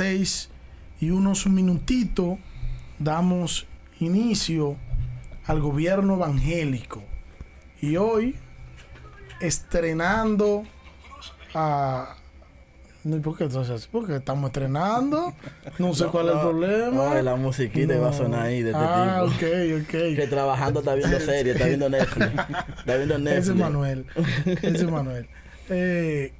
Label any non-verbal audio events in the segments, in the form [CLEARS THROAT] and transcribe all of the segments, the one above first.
6 y unos minutitos damos inicio al gobierno evangélico. Y hoy, estrenando a... ¿Por qué entonces? Porque estamos estrenando. No sé [LAUGHS] cuál es el problema. No, la musiquita va a sonar ahí de este ah, tipo. ok, ok. Que trabajando está viendo [LAUGHS] series, está viendo Netflix. Está viendo Netflix. Ese es Manuel. Ese es [LAUGHS] Manuel. Eh,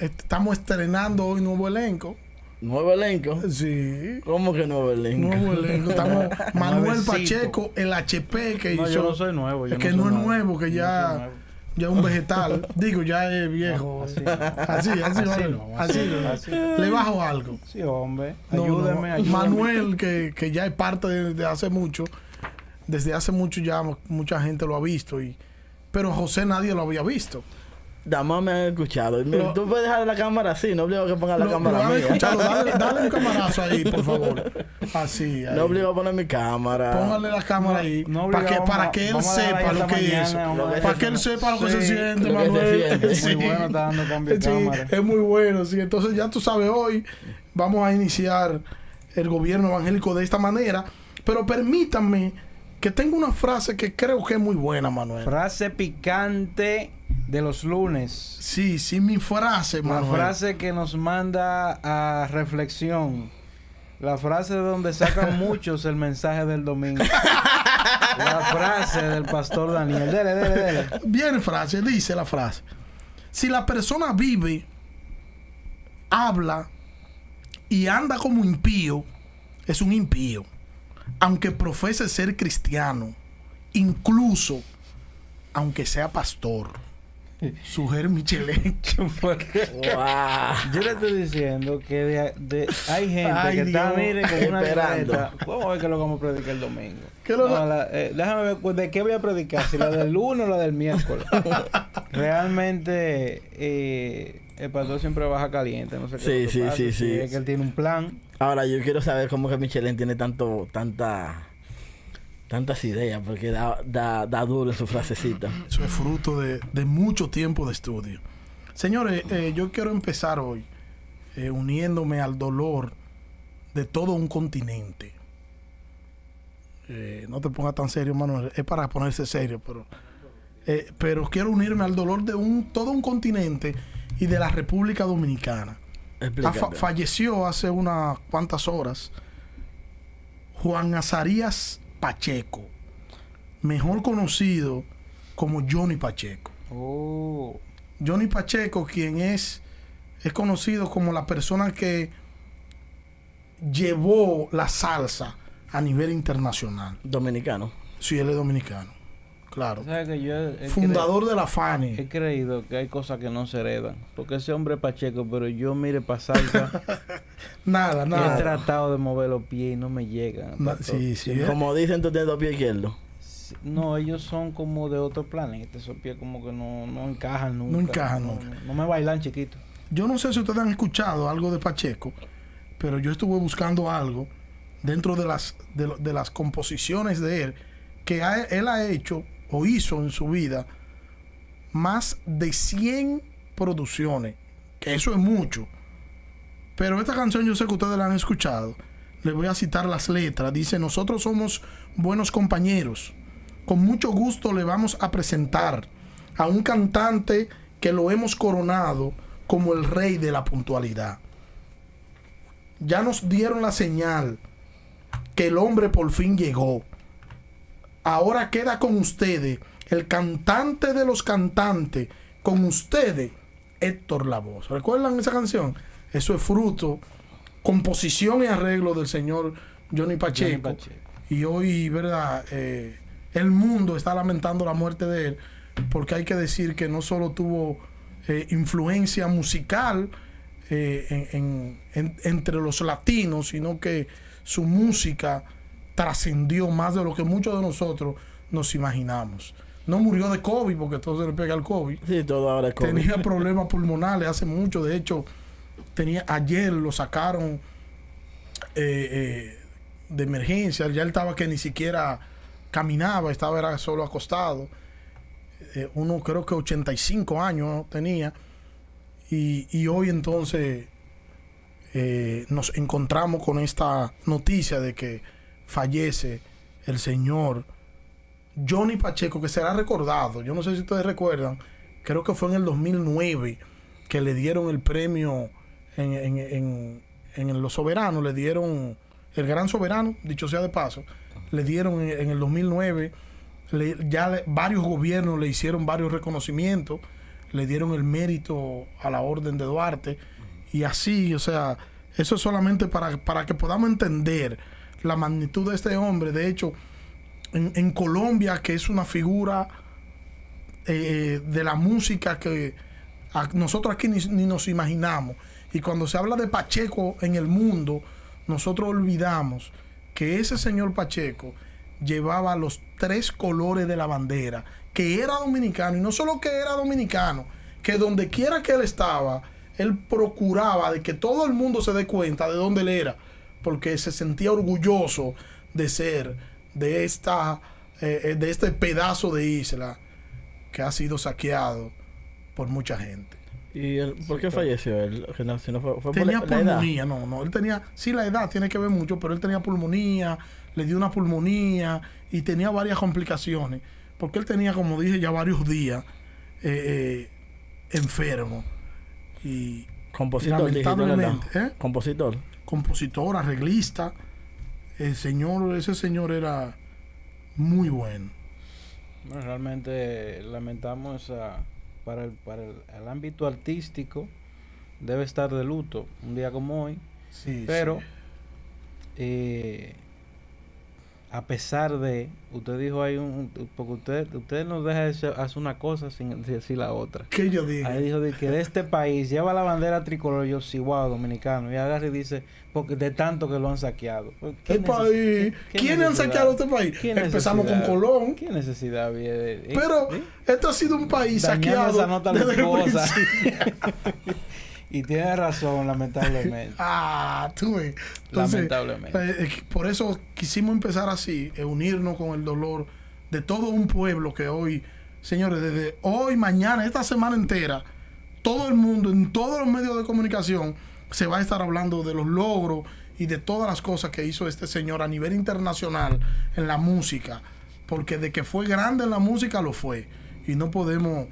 estamos estrenando hoy nuevo elenco. ¿Nuevo elenco? Sí. ¿Cómo que nuevo elenco? Nuevo elenco. Estamos [LAUGHS] Manuel Pacheco, el HP que no, hizo. Yo no soy nuevo. Yo que no, no es nuevo, que ya, ya es un vegetal. [LAUGHS] Digo, ya es viejo. así, así, así, así, no, así, así. Le bajo algo. Sí, hombre. No, Ayúdeme, no. ayúdeme. Manuel, que, que ya es parte de, de hace mucho. Desde hace mucho ya mucha gente lo ha visto. y Pero José nadie lo había visto. Damas me han escuchado. Lo- Tú puedes dejar la cámara así, no obligo a que ponga la Lo, cámara lo han mía. escuchado. [LAUGHS] Dale, dale un camarazo ahí, por favor. Así. ahí. No obligo a poner mi cámara. Póngale la cámara ahí. no para, que, para que él sepa lo que es Para que él sepa lo que Sí, se siente, Manuel. siente. Sí. Muy bueno, está dando cámara. es muy bueno, sí. Entonces ya tú sabes, hoy vamos a iniciar el gobierno evangélico de esta manera. Pero permítanme que tengo una frase que creo que es muy buena, Manuel. Frase picante de los lunes. Sí, sí, mi frase, La Manuel. frase que nos manda a reflexión. La frase de donde sacan [LAUGHS] muchos el mensaje del domingo. La frase del pastor Daniel. Dele, dele, dele. Viene frase, dice la frase. Si la persona vive, habla y anda como impío, es un impío. Aunque profese ser cristiano, incluso aunque sea pastor. Suger Michelin. [LAUGHS] Wow. Yo le estoy diciendo que de- de- hay gente Ay, que está, mire, con una Esperando. libreta. Vamos a ver qué es lo que vamos a predicar el domingo. ¿Qué es lo No, que- la- eh, déjame ver pues, de qué voy a predicar, si la del lunes o la del miércoles. [LAUGHS] Realmente, eh, el pastor siempre baja caliente, no sé qué. Sí, sí, pasa, sí, sí. Es que él tiene un plan. Ahora yo quiero saber cómo que Michelin tiene tanto, tanta, tantas ideas, porque da, da, da duro en su frasecita. [CLEARS THROAT] Eso es fruto de, de mucho tiempo de estudio. Señores, eh, yo quiero empezar hoy eh, uniéndome al dolor de todo un continente. Eh, no te pongas tan serio, Manuel. Es para ponerse serio, pero, eh, pero quiero unirme al dolor de un, todo un continente y de la República Dominicana. Fa- falleció hace unas cuantas horas Juan Azarías Pacheco, mejor conocido como Johnny Pacheco. Oh. Johnny Pacheco, quien es, es conocido como la persona que llevó la salsa a nivel internacional. Dominicano. Si él es dominicano, claro. ¿Sabes que yo he, Fundador de la cre- he FANI. creído que hay cosas que no se heredan? Porque ese hombre es Pacheco, pero yo mire para salsa. [LAUGHS] Nada, he nada. tratado de mover los pies y no me llegan. Sí, sí. Como dicen, tú tienes dos pies izquierdos. No, ellos son como de otro planeta. Esos pies como que no, no encajan nunca. No encajan no, nunca. No, me bailan chiquito. Yo no sé si ustedes han escuchado algo de Pacheco, pero yo estuve buscando algo dentro de las, de, las composiciones de él, que ha- él ha hecho o hizo en su vida más de 100 producciones, que eso es mucho. Pero esta canción yo sé que ustedes la han escuchado. Les voy a citar las letras. Dice, nosotros somos buenos compañeros. Con mucho gusto le vamos a presentar a un cantante que lo hemos coronado como el rey de la puntualidad. Ya nos dieron la señal que el hombre por fin llegó. Ahora queda con ustedes el cantante de los cantantes, con ustedes Héctor Lavoe. ¿Recuerdan esa canción? Eso es fruto, composición y arreglo del señor Johnny Pacheco. Johnny Pacheco. Y hoy, ¿verdad? Eh, el mundo está lamentando la muerte de él, porque hay que decir que no solo tuvo eh, influencia musical eh, en- en- en- entre los latinos, sino que su música trascendió más de lo que muchos de nosotros nos imaginamos. No murió de COVID, porque todo se le pega al COVID Sí, todo ahora es COVID. tenía problemas pulmonales hace mucho. De hecho, tenía ayer lo sacaron eh, eh, de emergencia. Ya él estaba que ni siquiera caminaba, estaba era solo acostado. Eh, uno creo que 85 años tenía. Y, y hoy entonces nos encontramos con esta noticia de que fallece el señor Johnny Pacheco, que será recordado. Yo no sé si ustedes recuerdan, creo que fue en el 2009 que le dieron el premio en, en, en, en Los Soberanos, le dieron el Gran Soberano, dicho sea de paso, le dieron en, el 2009, le- ya varios gobiernos le hicieron varios reconocimientos, le dieron el mérito a la Orden de Duarte y así, o sea, eso es solamente para, para que podamos entender la magnitud de este hombre. De hecho, en, Colombia, que es una figura eh, de la música que a- nosotros aquí ni, ni nos imaginamos. Y cuando se habla de Pacheco en el mundo, nosotros olvidamos que ese señor Pacheco llevaba los tres colores de la bandera, que era dominicano, y no solo que era dominicano, que donde quiera que él estaba, él procuraba de que todo el mundo se dé cuenta de dónde él era, porque se sentía orgulloso de ser de esta eh, eh, de este pedazo de isla que ha sido saqueado por mucha gente. ¿Y él, por qué falleció él? No, si no fue, fue por Tenía la- la edad. pulmonía, no, no, él tenía, sí la edad tiene que ver mucho, pero él tenía pulmonía, le dio una pulmonía y tenía varias complicaciones, porque él tenía, como dije, ya varios días eh, eh, enfermo y Compositor, lamentablemente, ¿eh? Compositor. Compositor, arreglista, el señor, ese señor era muy bueno. Bueno, realmente lamentamos para, el, para el, el ámbito artístico debe estar de luto un día como hoy, Sí, pero sí. eh, a pesar de, usted dijo ahí, un, porque usted, usted no deja de hacer una cosa sin decir la otra. ¿Qué yo dije? Ahí dijo de que de este país lleva la bandera tricolor, yo sí, wow, dominicano. Y agarra y dice, porque de tanto que lo han saqueado. ¿qué ¿Qué neces- país? qué- qué ¿Quiénes han saqueado este país? ¿Qué Empezamos con? Colón. ¿Qué necesidad había de.? eh, Pero ¿sí? esto ha sido un país Dañando saqueado esa nota desde el. [LAUGHS] Y tiene razón, lamentablemente. [LAUGHS] Ah, tú ves. Entonces, Lamentablemente. eh, eh, por eso quisimos empezar así, eh, unirnos con el dolor de todo un pueblo que hoy, señores, desde hoy, mañana, esta semana entera, todo el mundo, en todos los medios de comunicación, se va a estar hablando de los logros y de todas las cosas que hizo este señor a nivel internacional en la música. Porque de que fue grande en la música, lo fue. Y no podemos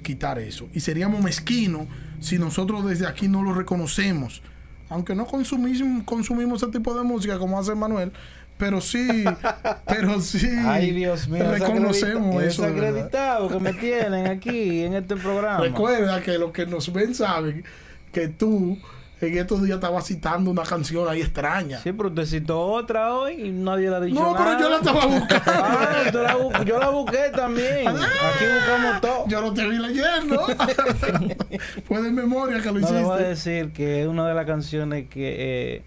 quitar eso. Y seríamos mezquinos si nosotros desde aquí no lo reconocemos. Aunque no consumimos, consumimos ese tipo de música como hace Manuel, pero sí, [LAUGHS] pero sí Ay, Dios mío. reconocemos es eso. de verdad. acreditado que me tienen aquí en este programa. Recuerda que los que nos ven saben que tú en estos días estabas citando una canción ahí extraña. Sí, pero usted citó otra hoy y nadie la ha dicho no, nada. pero yo la estaba buscando. [LAUGHS] Ah, usted la bu- yo la busqué también. Aquí buscamos todo. Yo no te vi leyendo. [LAUGHS] Fue de memoria que lo No le voy a hiciste. decir que es una de las canciones que eh,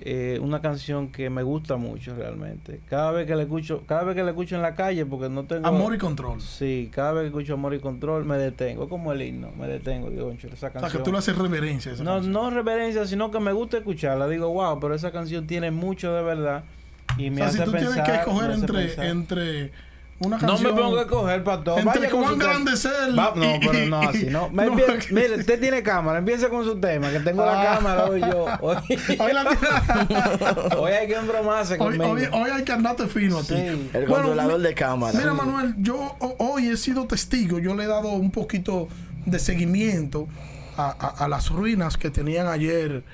eh, una canción que me gusta mucho realmente. Cada vez que la escucho, cada vez que la escucho en la calle, porque no tengo Amor y control. Sí, cada vez que escucho Amor y Control me detengo, como el himno, me detengo, digo, "Concho, esa O sea, canción. que tú le haces reverencia a esa no, canción. no reverencia, sino que me gusta escucharla. Digo, wow, pero esa canción tiene mucho de verdad y me o sea, hace si tú pensar. tienes que escoger pensar. entre una No canción. me pongo a escoger para todo. Entre cuán su tema. grande es él Va- no, [LAUGHS] pero no así, no. Me No, empie- que- Mire, usted tiene cámara, empieza con su tema, que tengo la Ah. cámara hoy yo. [LAUGHS] Hoy, Hoy, la- [LAUGHS] hoy hay que embromarse hoy, conmigo. hoy- hoy hay que andarte fino a ti. El Bueno, controlador de cámara. Mira, Manuel, yo ho- hoy he sido testigo. Yo le he dado un poquito de seguimiento a, a- a las ruinas que tenían ayer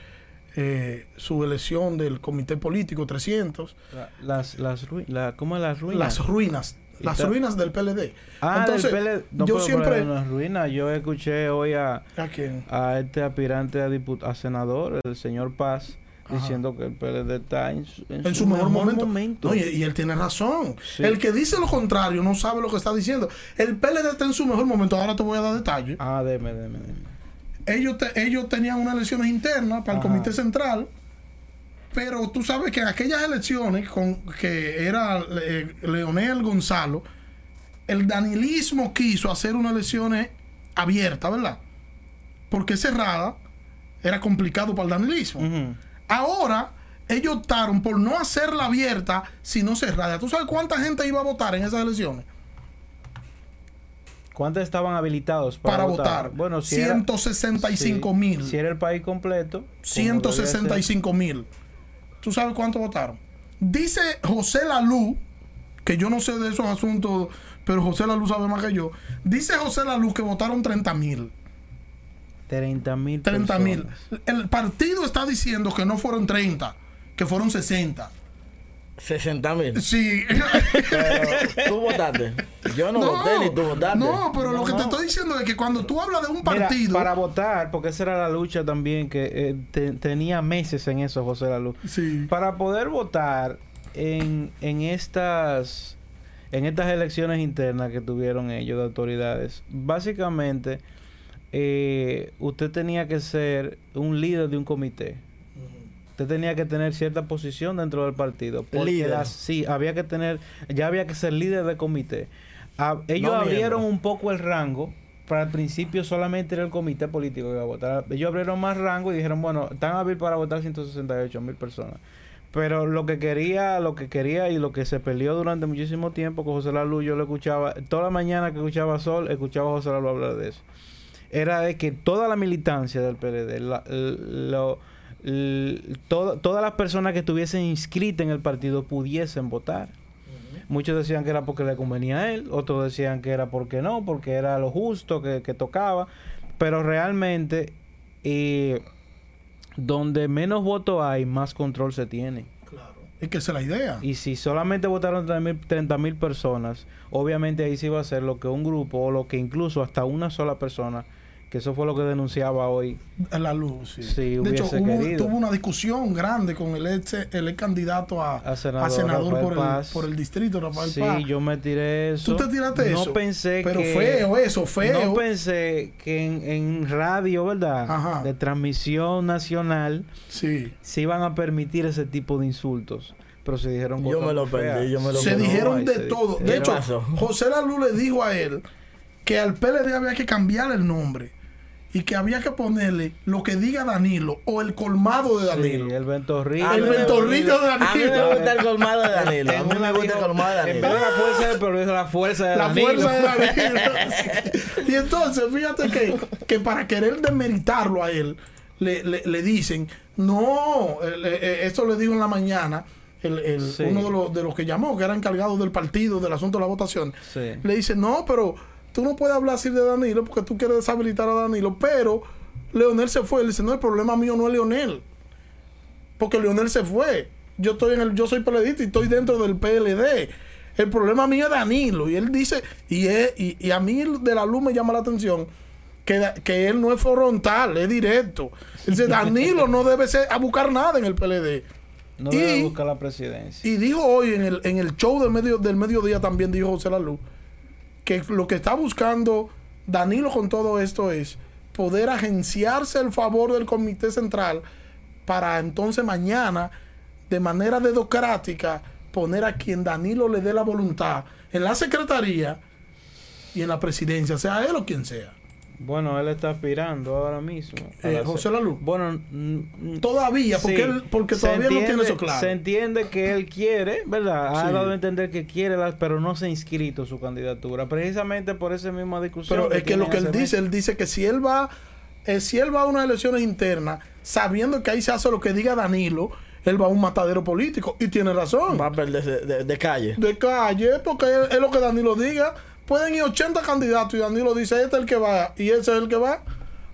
eh, su elección del Comité Político 300. La- Las, las, la, ¿Cómo es las ruinas? Las ruinas. Las ruinas del PLD. Ah, Entonces, del PL no, yo siempre. las ruinas. Yo escuché hoy a, ¿A quién? a este aspirante a, dipu- a senador, el señor Paz, Ajá. diciendo que el PLD está en su, en su mejor, momento. No, y, y él tiene razón. Sí. El que dice lo contrario no sabe lo que está diciendo. El PLD está en su mejor momento. Ahora te voy a dar detalles. Ah, deme, deme, deme. Ellos, te- ellos tenían unas elecciones internas para el. Comité Central. Pero tú sabes que en aquellas elecciones, con que era eh, Leonel Gonzalo, el danilismo quiso hacer unas elecciones abiertas, ¿verdad? Porque cerrada era complicado para el danilismo. Ahora, ellos optaron por no hacerla abierta, sino cerrada. ¿Tú sabes cuánta gente iba a votar en esas elecciones? ¿Cuántos estaban habilitados para, para votar. Bueno, si era- 165 sí, mil. Si era el país completo. como debía ser. 165 mil. ¿Tú sabes cuánto votaron? Dice José Lalú, que yo no sé de esos asuntos, pero José Lalú sabe más que yo. Dice José Lalú que votaron 30 mil. 30 mil 30 mil. El partido está diciendo que no fueron 30, que fueron 60. 60 mil. Sí. Pero tú votaste. Yo no, voté ni tú votaste. no, pero lo No, que te no. estoy diciendo es que cuando tú hablas de un Mira, partido. para votar, porque esa era la lucha también, que eh, te- tenía meses en eso, José Lalu. Sí. Para poder votar en, en estas en estas elecciones internas que tuvieron ellos de autoridades, básicamente eh, usted tenía que ser un líder de un comité. Usted tenía que tener cierta posición dentro del partido. Porque Líder. las- sí, había que tener, ya había que ser líder de comité. Ah, ellos No abrieron miembro. un poco el rango. Para el principio solamente era el comité político que iba a votar. Ellos abrieron más rango y dijeron, bueno, están hábil para votar 168 mil personas. Pero lo que quería, lo que quería y lo que se peleó durante muchísimo tiempo con José Lalu, yo lo escuchaba, toda la mañana que escuchaba Sol, escuchaba a José Lalu hablar de eso. Era de que toda la militancia del PLD, la- lo- todo- todas las personas que estuviesen inscritas en el partido pudiesen votar. Muchos decían que era porque le convenía a él, otros decían que era porque no, porque era lo justo que, que tocaba. Pero realmente, eh, donde menos votos hay, más control se tiene. Claro. Es que esa es la idea. Y si solamente votaron 30 mil personas, obviamente ahí sí va a ser lo que un grupo o lo que incluso hasta una sola persona, que eso fue lo que denunciaba hoy. La luz, sí. Sí, de hecho, hubo, tuvo una discusión grande con el ex, el ex candidato a, A a senador por, el, por el distrito, Rafael Sí, Paz. yo me tiré eso. ¿Tú te tiraste no eso? pensé Pero que... feo eso, feo. No pensé que en, en radio, ¿verdad? Ajá. De transmisión nacional Sí. se iban a permitir ese tipo de insultos. Pero se dijeron Yo cosas me lo perdí, yo me lo Se perdí. dijeron de se- todo. ¿qué De hecho? José Lalu le dijo a él que al PLD había que cambiar el nombre y que había que ponerle lo que diga Danilo o el colmado de Danilo. Sí, el ventorrillo. El ventorrillo de A mí me Danilo. gusta el colmado de Danilo. A mí me gusta el colmado de En vez de Danilo. la fuerza del progreso, la fuerza de La Danilo. fuerza de Danilo. [LAUGHS] y entonces, fíjate que, que para querer demeritarlo a él, le, le- le dicen, no, el- eh, eso le dijo en la mañana. el- el- Sí. uno de los, de los que llamó, que era encargado del partido, del asunto de la votación, Sí. le dice, no, pero tú no puedes hablar así de Danilo porque tú quieres deshabilitar a Danilo, pero Leonel se fue. Él dice, no, el problema mío no es Leonel, porque Leonel se fue. Yo estoy en el, yo soy PLDista y estoy dentro del PLD. El problema mío es Danilo. Y él dice, y, es- y, y a mí de la luz me llama la atención que, que él no es frontal, es directo. Él dice, [LAUGHS] Danilo no debe ser a buscar nada en el PLD. No Y- debe buscar la presidencia. Y dijo hoy en el, en el show del, medio, del mediodía también dijo José Lalu que lo que está buscando Danilo con todo esto es poder agenciarse el favor del Comité Central para entonces mañana, de manera dedocrática, poner a quien Danilo le dé la voluntad en la secretaría y en la presidencia, sea él o quien sea. Bueno, él está aspirando ahora mismo. Eh, la- José Lalu. Bueno, Todavía, porque, sí. él- porque todavía no tiene eso claro. Se entiende que él quiere, ¿verdad? Ha Sí. dado a entender que quiere, la- pero no se ha inscrito su candidatura. Precisamente por esa misma discusión. Pero es que lo que él dice, él dice que si él va, eh, si él va a unas elecciones internas, sabiendo que ahí se hace lo que diga Danilo, él va a un matadero político. Y tiene razón. Va a perderse de, de calle. De calle, porque es, es lo que Danilo diga. Pueden ir 80 candidatos y Danilo dice, este es el que va y ese es el que va.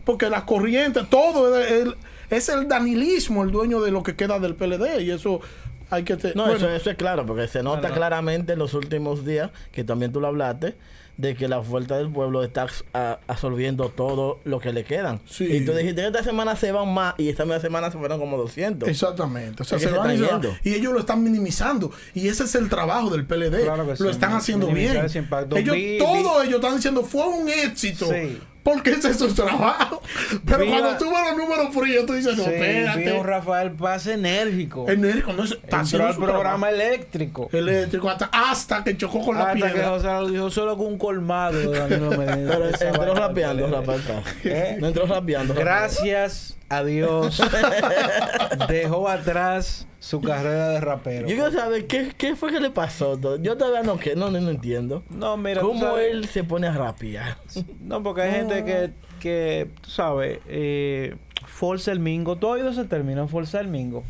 Porque las corrientes, todo es, el- es el danilismo el dueño de lo que queda del PLD. Y eso hay que... te- No, bueno, eso, eso es claro, porque se nota Claro. claramente en los últimos días, que también tú lo hablaste, de que la fuerza del pueblo está a- absorbiendo todo lo que le quedan. Sí. Y tú dijiste que esta semana se van más y esta misma semana se fueron como 200. Exactamente. O sea, se se van y, se van. Y ellos lo están minimizando. Y ese es el trabajo del PLD. Claro que sí, lo están haciendo bien. ese. Ellos, Vi- todos ellos están diciendo fue un éxito. Sí. Porque ese es su trabajo. Pero Viva- cuando tú ves los números fríos, tú dices, no, Sí, a un espérate. Rafael Paz enérgico. Enérgico, no es- está Entró al programa eléctrico. trabajo. eléctrico hasta, hasta que chocó con la Hasta que piedra. José lo dijo solo con un colmado Danilo [LAUGHS] Medina. Pero entró rapeando. Rafael Paz. [LAUGHS] ¿Eh? No entró rapeando. Rafael. Gracias adiós. [LAUGHS] Dejó atrás su carrera de rapero. Yo quiero saber qué, qué fue que le pasó. Yo todavía no, que, no, no, no entiendo. No, mira, ¿Cómo sabes- él se pone a rapear? No, porque hay gente que, que, tú sabes, eh, forza el mingo. ¿Tú has oído ese término, forza el mingo?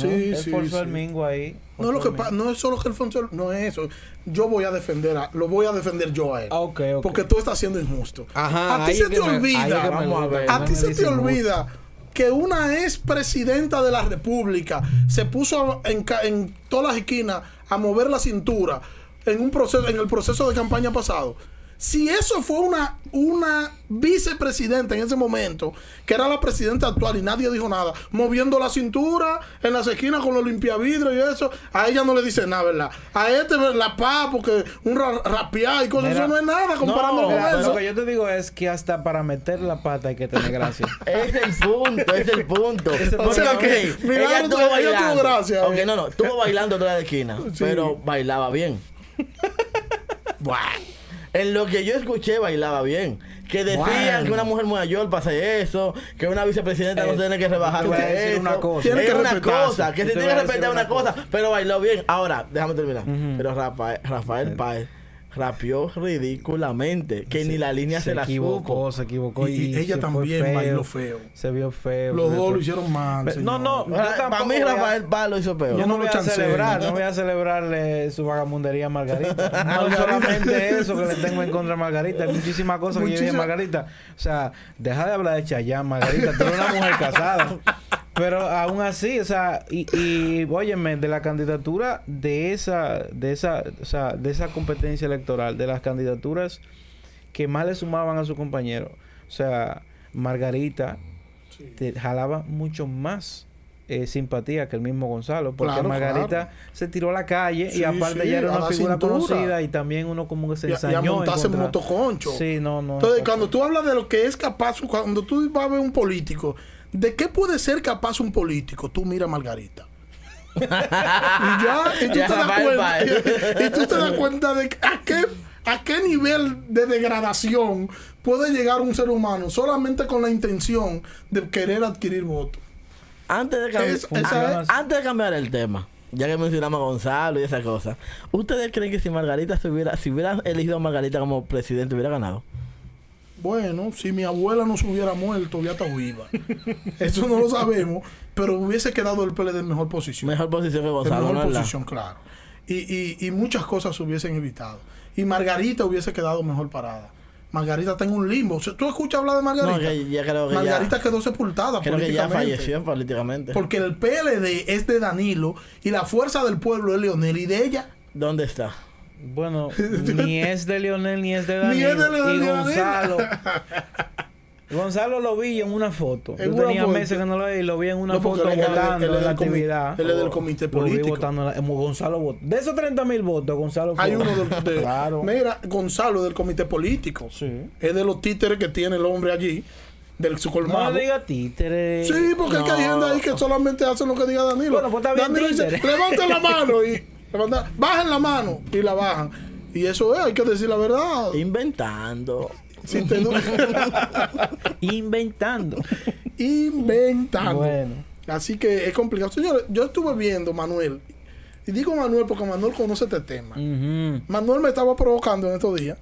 Sí, Él sí, forzó sí. el mingo ahí. No, lo forzó que el pa- mingo. no es solo que Alfonso, no es eso. Yo voy a defender a, lo voy a defender yo a él. Ah, ok, ok. Porque tú estás siendo injusto. Ajá, a ti se te me- olvida. vamos a ver. Ti se te olvida que una ex presidenta de la República se puso en, en todas las esquinas a mover la cintura en un proceso en el proceso de campaña pasado. Si eso fue una, una vicepresidenta en ese momento, que era la presidenta actual y nadie dijo nada, moviendo la cintura en las esquinas con los limpiavidrios y eso, a ella no le dice nada, ¿verdad? A este la pa, porque un ra- rapear y cosas, Mira, eso no es nada comparándolo Mira, con lo eso. que yo te digo es que hasta para meter la pata hay que tener gracia. [LAUGHS] Es el punto, es el punto. O sea, ok, que- mira, ella tuvo gracia, Ok, no, no, estuvo bailando toda la esquina, Sí. pero bailaba bien. Buah. [LAUGHS] En lo que yo escuché, bailaba bien. Que decían Bueno. que una mujer mayor pasa eso, que una vicepresidenta no Eh, tiene que rebajar eso. una cosa. Tiene que una cosa, que se tiene que respetar una cosa, cosa. pero bailó bien. Ahora, déjame terminar. Pero Rafael, Rafael Páez rapeó ridículamente, que ni la línea se, se la equivocó, supo. se equivocó. Y- ella también feo. bailó feo. Se vio feo. Los dos lo hicieron mal. Pero- señor. no, no, yo Para mí Rafael Páez lo hizo peor. Yo no no lo voy a celebrar, no voy a celebrarle su vagamundería a Margarita. [LAUGHS] No solamente eso que le tengo en contra a Margarita, hay muchísimas cosas que yo dije Margarita. O sea, deja de hablar de Chayanne, Margarita, tú eres una mujer casada. Pero aún así, o sea, y, y óyeme, de la candidatura de esa, de esa, o sea, de esa competencia electoral, de las candidaturas que más le sumaban a su compañero, o sea, Margarita te jalaba mucho más eh, simpatía que el mismo Gonzalo, porque Claro, Margarita claro. se tiró a la calle Sí, y aparte sí, ya era una figura cintura. conocida y también uno como que se Y a- y a ensañó. en en motoconcho. Sí, no, no. Entonces, cuando tú hablas de lo que es capaz, cuando tú vas a ver un político, ¿de qué puede ser capaz un político? Tú mira a Margarita. y ya, y tú, Ya, te das cuenta, [LAUGHS] y tú te das cuenta de a qué, a qué nivel de degradación puede llegar un ser humano solamente con la intención de querer adquirir votos. Antes de, cambiar, Es- esa es- antes de cambiar el tema, ya que mencionamos a Gonzalo y esa cosa, ¿ustedes creen que si Margarita se hubiera, si hubiera elegido a Margarita como presidente, hubiera ganado? Bueno, si mi abuela no se hubiera muerto, ya está viva. [LAUGHS] Eso no lo sabemos, pero hubiese quedado el PLD en mejor posición. Mejor posición que en Gonzalo, mejor ¿no? ¿verdad? posición, claro. Y, y, y muchas cosas se hubiesen evitado. Y Margarita hubiese quedado mejor parada. Margarita está en un limbo. O sea, ¿Tú escuchas hablar de Margarita? No, que ya creo que Margarita ya, quedó sepultada creo que ya políticamente. falleció políticamente. Porque el PLD es de Danilo y la fuerza del pueblo es Leonel y de ella. ¿Dónde está? Bueno, [LAUGHS] ni es de Lionel ni es de Ni Danilo. es de Leonel y ni Gonzalo. [LAUGHS] Gonzalo lo vi en una foto. En Yo una tenía foto. meses que no lo vi y lo vi en una No, foto él es- él es- votando él es en la actividad. él es del comité político. votando en la- en Gonzalo votó. De esos 30 mil votos, Gonzalo fue. Hay uno del- de, Claro. Mira, Gonzalo del comité político. Sí. Es de los títeres que tiene el hombre allí, del su No colmado. le diga títere. Sí, porque es que hay No. gente ahí que solamente hacen lo que diga Danilo. Bueno, pues está bien, Danilo dice, levanten la mano y bajen la mano y la bajan. Y eso es, hay que decir la verdad. Inventando. Si te du- [LAUGHS] Inventando. Inventando. Bueno. Así que es complicado. Señores, yo estuve viendo, Manuel, y digo Manuel porque Manuel conoce este tema. Manuel me estaba provocando en estos días,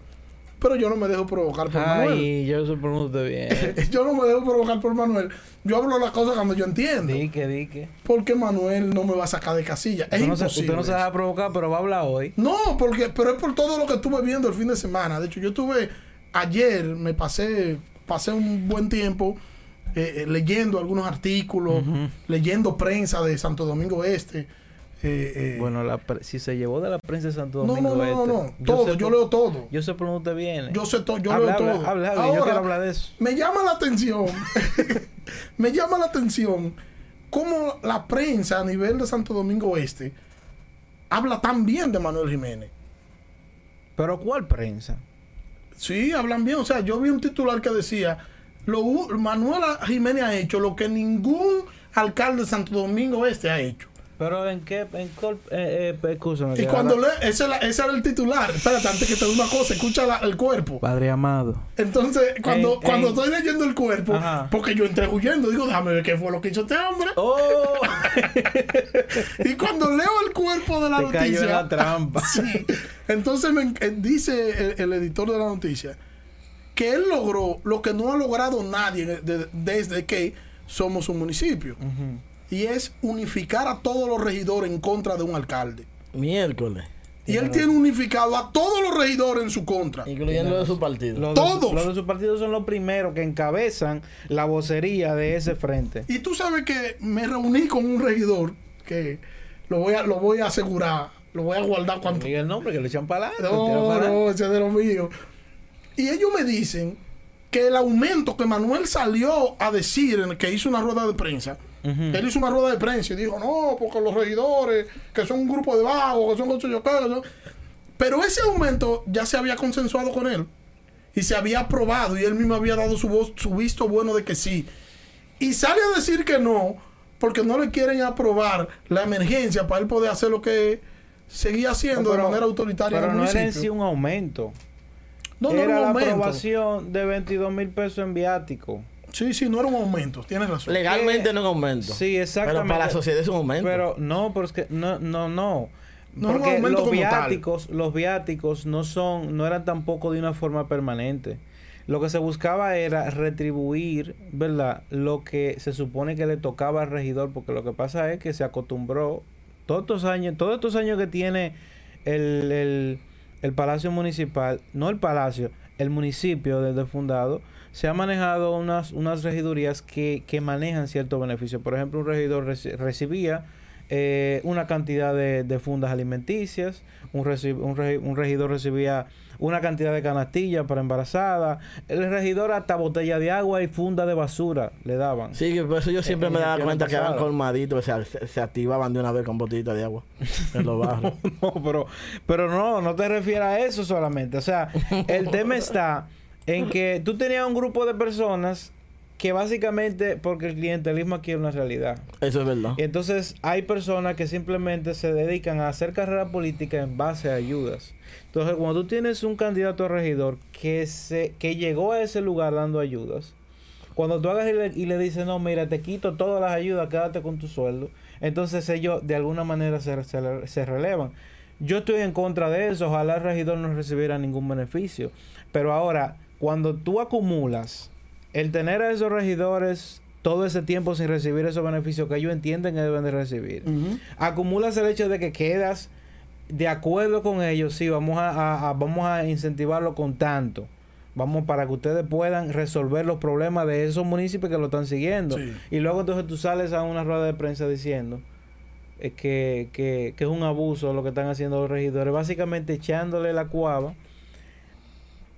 pero yo no me dejo provocar por Manuel. Ay, yo se pronuncio bien. [LAUGHS] Yo no me dejo provocar por Manuel. Yo hablo las cosas cuando yo entiendo. Dique, dique. Porque Manuel no me va a sacar de casilla. Es Usted no, se, imposible. usted no se deja provocar, pero va a hablar hoy. No, porque, pero es por todo lo que estuve viendo el fin de semana. De hecho, yo estuve ayer, me pasé, pasé un buen tiempo eh, eh, leyendo algunos artículos, leyendo prensa de Santo Domingo Este. Eh, eh, Bueno, la si se llevó de la prensa de Santo no, Domingo no, no, no, Este, no, yo todo, sé yo leo todo. Yo sé por dónde viene. Yo sé todo, yo Habla, leo habla, todo. habla, habla, yo Ahora, quiero hablar de eso. Me llama la atención, [LAUGHS] me llama la atención cómo la prensa a nivel de Santo Domingo Este habla tan bien de Manuel Jiménez. Pero ¿cuál prensa? Sí, hablan bien. O sea, yo vi un titular que decía, lo, Manuel Jiménez ha hecho lo que ningún alcalde de Santo Domingo Este ha hecho. Pero en qué, en cuál, eh, eh, Y cuando lee, ese, era- ese era el titular. Espérate, antes que te diga una cosa, escucha la- el cuerpo. Padre amado. Entonces, cuando, En- cuando en- estoy leyendo el cuerpo, Ajá. porque yo entré huyendo, digo, déjame ver qué fue lo que hizo este hombre. ¡Oh! [LAUGHS] Y cuando leo el cuerpo de la Te cayó en la noticia, trampa. [LAUGHS] sí, entonces me en- eh, dice el, el editor de la noticia que él logró lo que no ha logrado nadie de- de- desde que somos un municipio. Ujú. Y es unificar a todos los regidores en contra de un alcalde. Miércoles. Y él tiene unificado a todos los regidores en su contra. Incluyendo de su partido. Los Todos. De, los de su partido son los primeros que encabezan la vocería de ese frente. Y tú sabes que me reuní con un regidor que lo voy a, lo voy a asegurar, lo voy a guardar cuando... Diga el nombre que le echan para adelante. No, no, ese es de los míos. Y ellos me dicen que el aumento que Manuel salió a decir en que hizo una rueda de prensa, él hizo una rueda de prensa y dijo, no, porque los regidores, que son un grupo de vagos, que son son-". Pero ese aumento ya se había consensuado con él y se había aprobado y él mismo había dado su, voz, su visto bueno de que sí. Y sale a decir que no, porque no le quieren aprobar la emergencia para él poder hacer lo que seguía haciendo de manera autoritaria Pero en el no era en municipio. sí un aumento. no, no era era un la aumento. aprobación de 22 mil pesos en viático. Sí, sí, no era un aumento, tienes razón. Legalmente no es un aumento. Sí, exactamente. Pero para la sociedad es un aumento. Pero no, pero es que no, no, no. No es un Porque aumento los como tal. viáticos, los viáticos no son, no eran tampoco de una forma permanente. Lo que se buscaba era retribuir, ¿verdad? Lo que se supone que le tocaba al regidor, porque lo que pasa es que se acostumbró todos estos años, todos estos años que tiene el, el, el Palacio Municipal, no el Palacio, el municipio desde fundado, se ha manejado unas, unas regidurías que, que manejan ciertos beneficios. Por ejemplo, un regidor reci- recibía eh, una cantidad de, de fundas alimenticias, un, reci- un, regi- un regidor recibía una cantidad de canastillas para embarazadas, el regidor hasta botella de agua y funda de basura le daban. Sí, por eso yo siempre me daba cuenta que eran colmaditos, se, se, se activaban de una vez con botellita de agua en los barrios. [LAUGHS] No, pero, pero no, no te refieres a eso solamente. O sea, el tema está en que tú tenías un grupo de personas que básicamente, porque el clientelismo aquí es una realidad. Eso es verdad. Y entonces hay personas que simplemente se dedican a hacer carrera política en base a ayudas. Entonces, cuando tú tienes un candidato a regidor que se que llegó a ese lugar dando ayudas, cuando tú hagas y le, y le dices, no, mira, te quito todas las ayudas, quédate con tu sueldo, entonces ellos de alguna manera se, se, se relevan. Yo estoy en contra de eso, ojalá el regidor no recibiera ningún beneficio. Pero ahora, cuando tú acumulas el tener a esos regidores todo ese tiempo sin recibir esos beneficios que ellos entienden que deben de recibir, acumulas el hecho de que quedas de acuerdo con ellos, sí, vamos a, a- a- vamos a incentivarlo con tanto. Vamos para que ustedes puedan resolver los problemas de esos municipios que lo están siguiendo. Sí. Y luego entonces tú sales a una rueda de prensa diciendo eh, que, que, que es un abuso lo que están haciendo los regidores, básicamente echándole la cuava.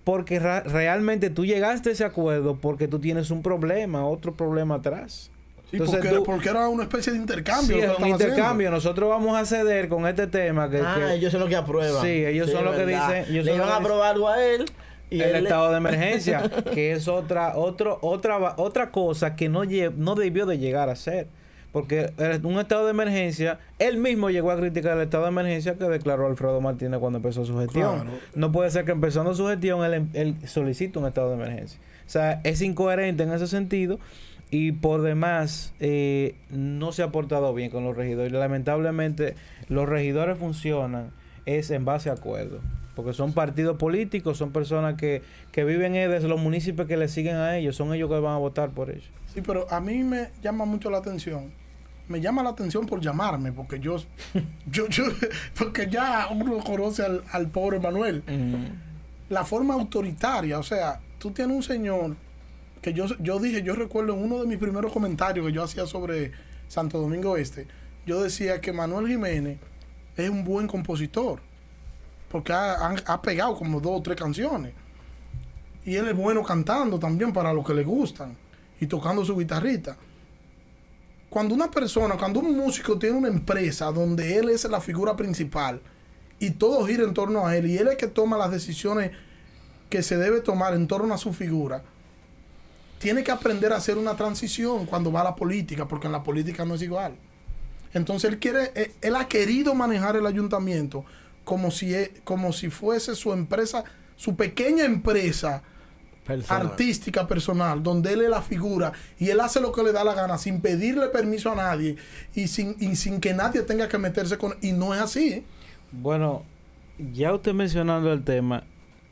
Porque realmente tú llegaste a ese acuerdo porque tú tienes un problema, otro problema atrás. Sí, Entonces porque, tú- porque era una especie de intercambio. Sí, es un haciendo. intercambio. Nosotros vamos a ceder con este tema que, ah, que- ellos son los que aprueban. Sí, ellos son los que dicen- ellos Le iban a aprobar algo a él. Y el él estado de [LAUGHS] emergencia, que es otra otro, otra va- otra cosa que no no debió de llegar a ser. Porque el- un estado de emergencia, él mismo llegó a criticar el estado de emergencia que declaró Alfredo Martínez cuando empezó su gestión. Claro. No puede ser que empezando su gestión él, em- él solicite un estado de emergencia. O sea, es incoherente en ese sentido y por demás eh, no se ha portado bien con los regidores. Lamentablemente los regidores funcionan es en base a acuerdos. Porque son partidos políticos, son personas que, que viven eh, desde los municipios que le siguen a ellos, son ellos que van a votar por ellos. Sí, pero a mí me llama mucho la atención. Me llama la atención por llamarme, porque yo, [LAUGHS] yo, yo [LAUGHS] porque ya uno conoce al, al pobre Manuel. La forma autoritaria, o sea, tú tienes un señor que yo, yo dije, yo recuerdo en uno de mis primeros comentarios que yo hacía sobre Santo Domingo Este, yo decía que Manuel Jiménez es un buen compositor, porque ha, ha pegado como dos o tres canciones. Y él es bueno cantando también para los que le gustan y tocando su guitarrita. Cuando una persona, cuando un músico tiene una empresa donde él es la figura principal y todo gira en torno a él y él es el que toma las decisiones que se debe tomar en torno a su figura, tiene que aprender a hacer una transición cuando va a la política, porque en la política no es igual. Entonces él quiere, eh, él ha querido manejar el ayuntamiento como si, e- como si fuese su empresa, su pequeña empresa Personal. artística personal, donde él es la figura y él hace lo que le da la gana sin pedirle permiso a nadie y sin, y sin que nadie tenga que meterse con... Y no es así. ¿eh? Bueno, ya usted mencionando el tema,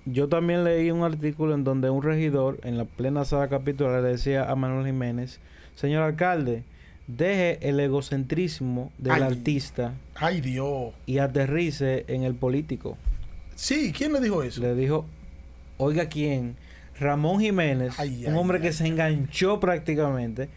yo también leí un artículo en donde un regidor en la plena sala capitular le decía a Manuel Jiménez, señor alcalde, deje el egocentrismo del Ay. artista Ay Dios. y aterrice en el político. Sí, ¿quién le dijo eso? Le dijo, oiga quién, Ramón Jiménez, Ay, un ay, hombre ay, que se enganchó prácticamente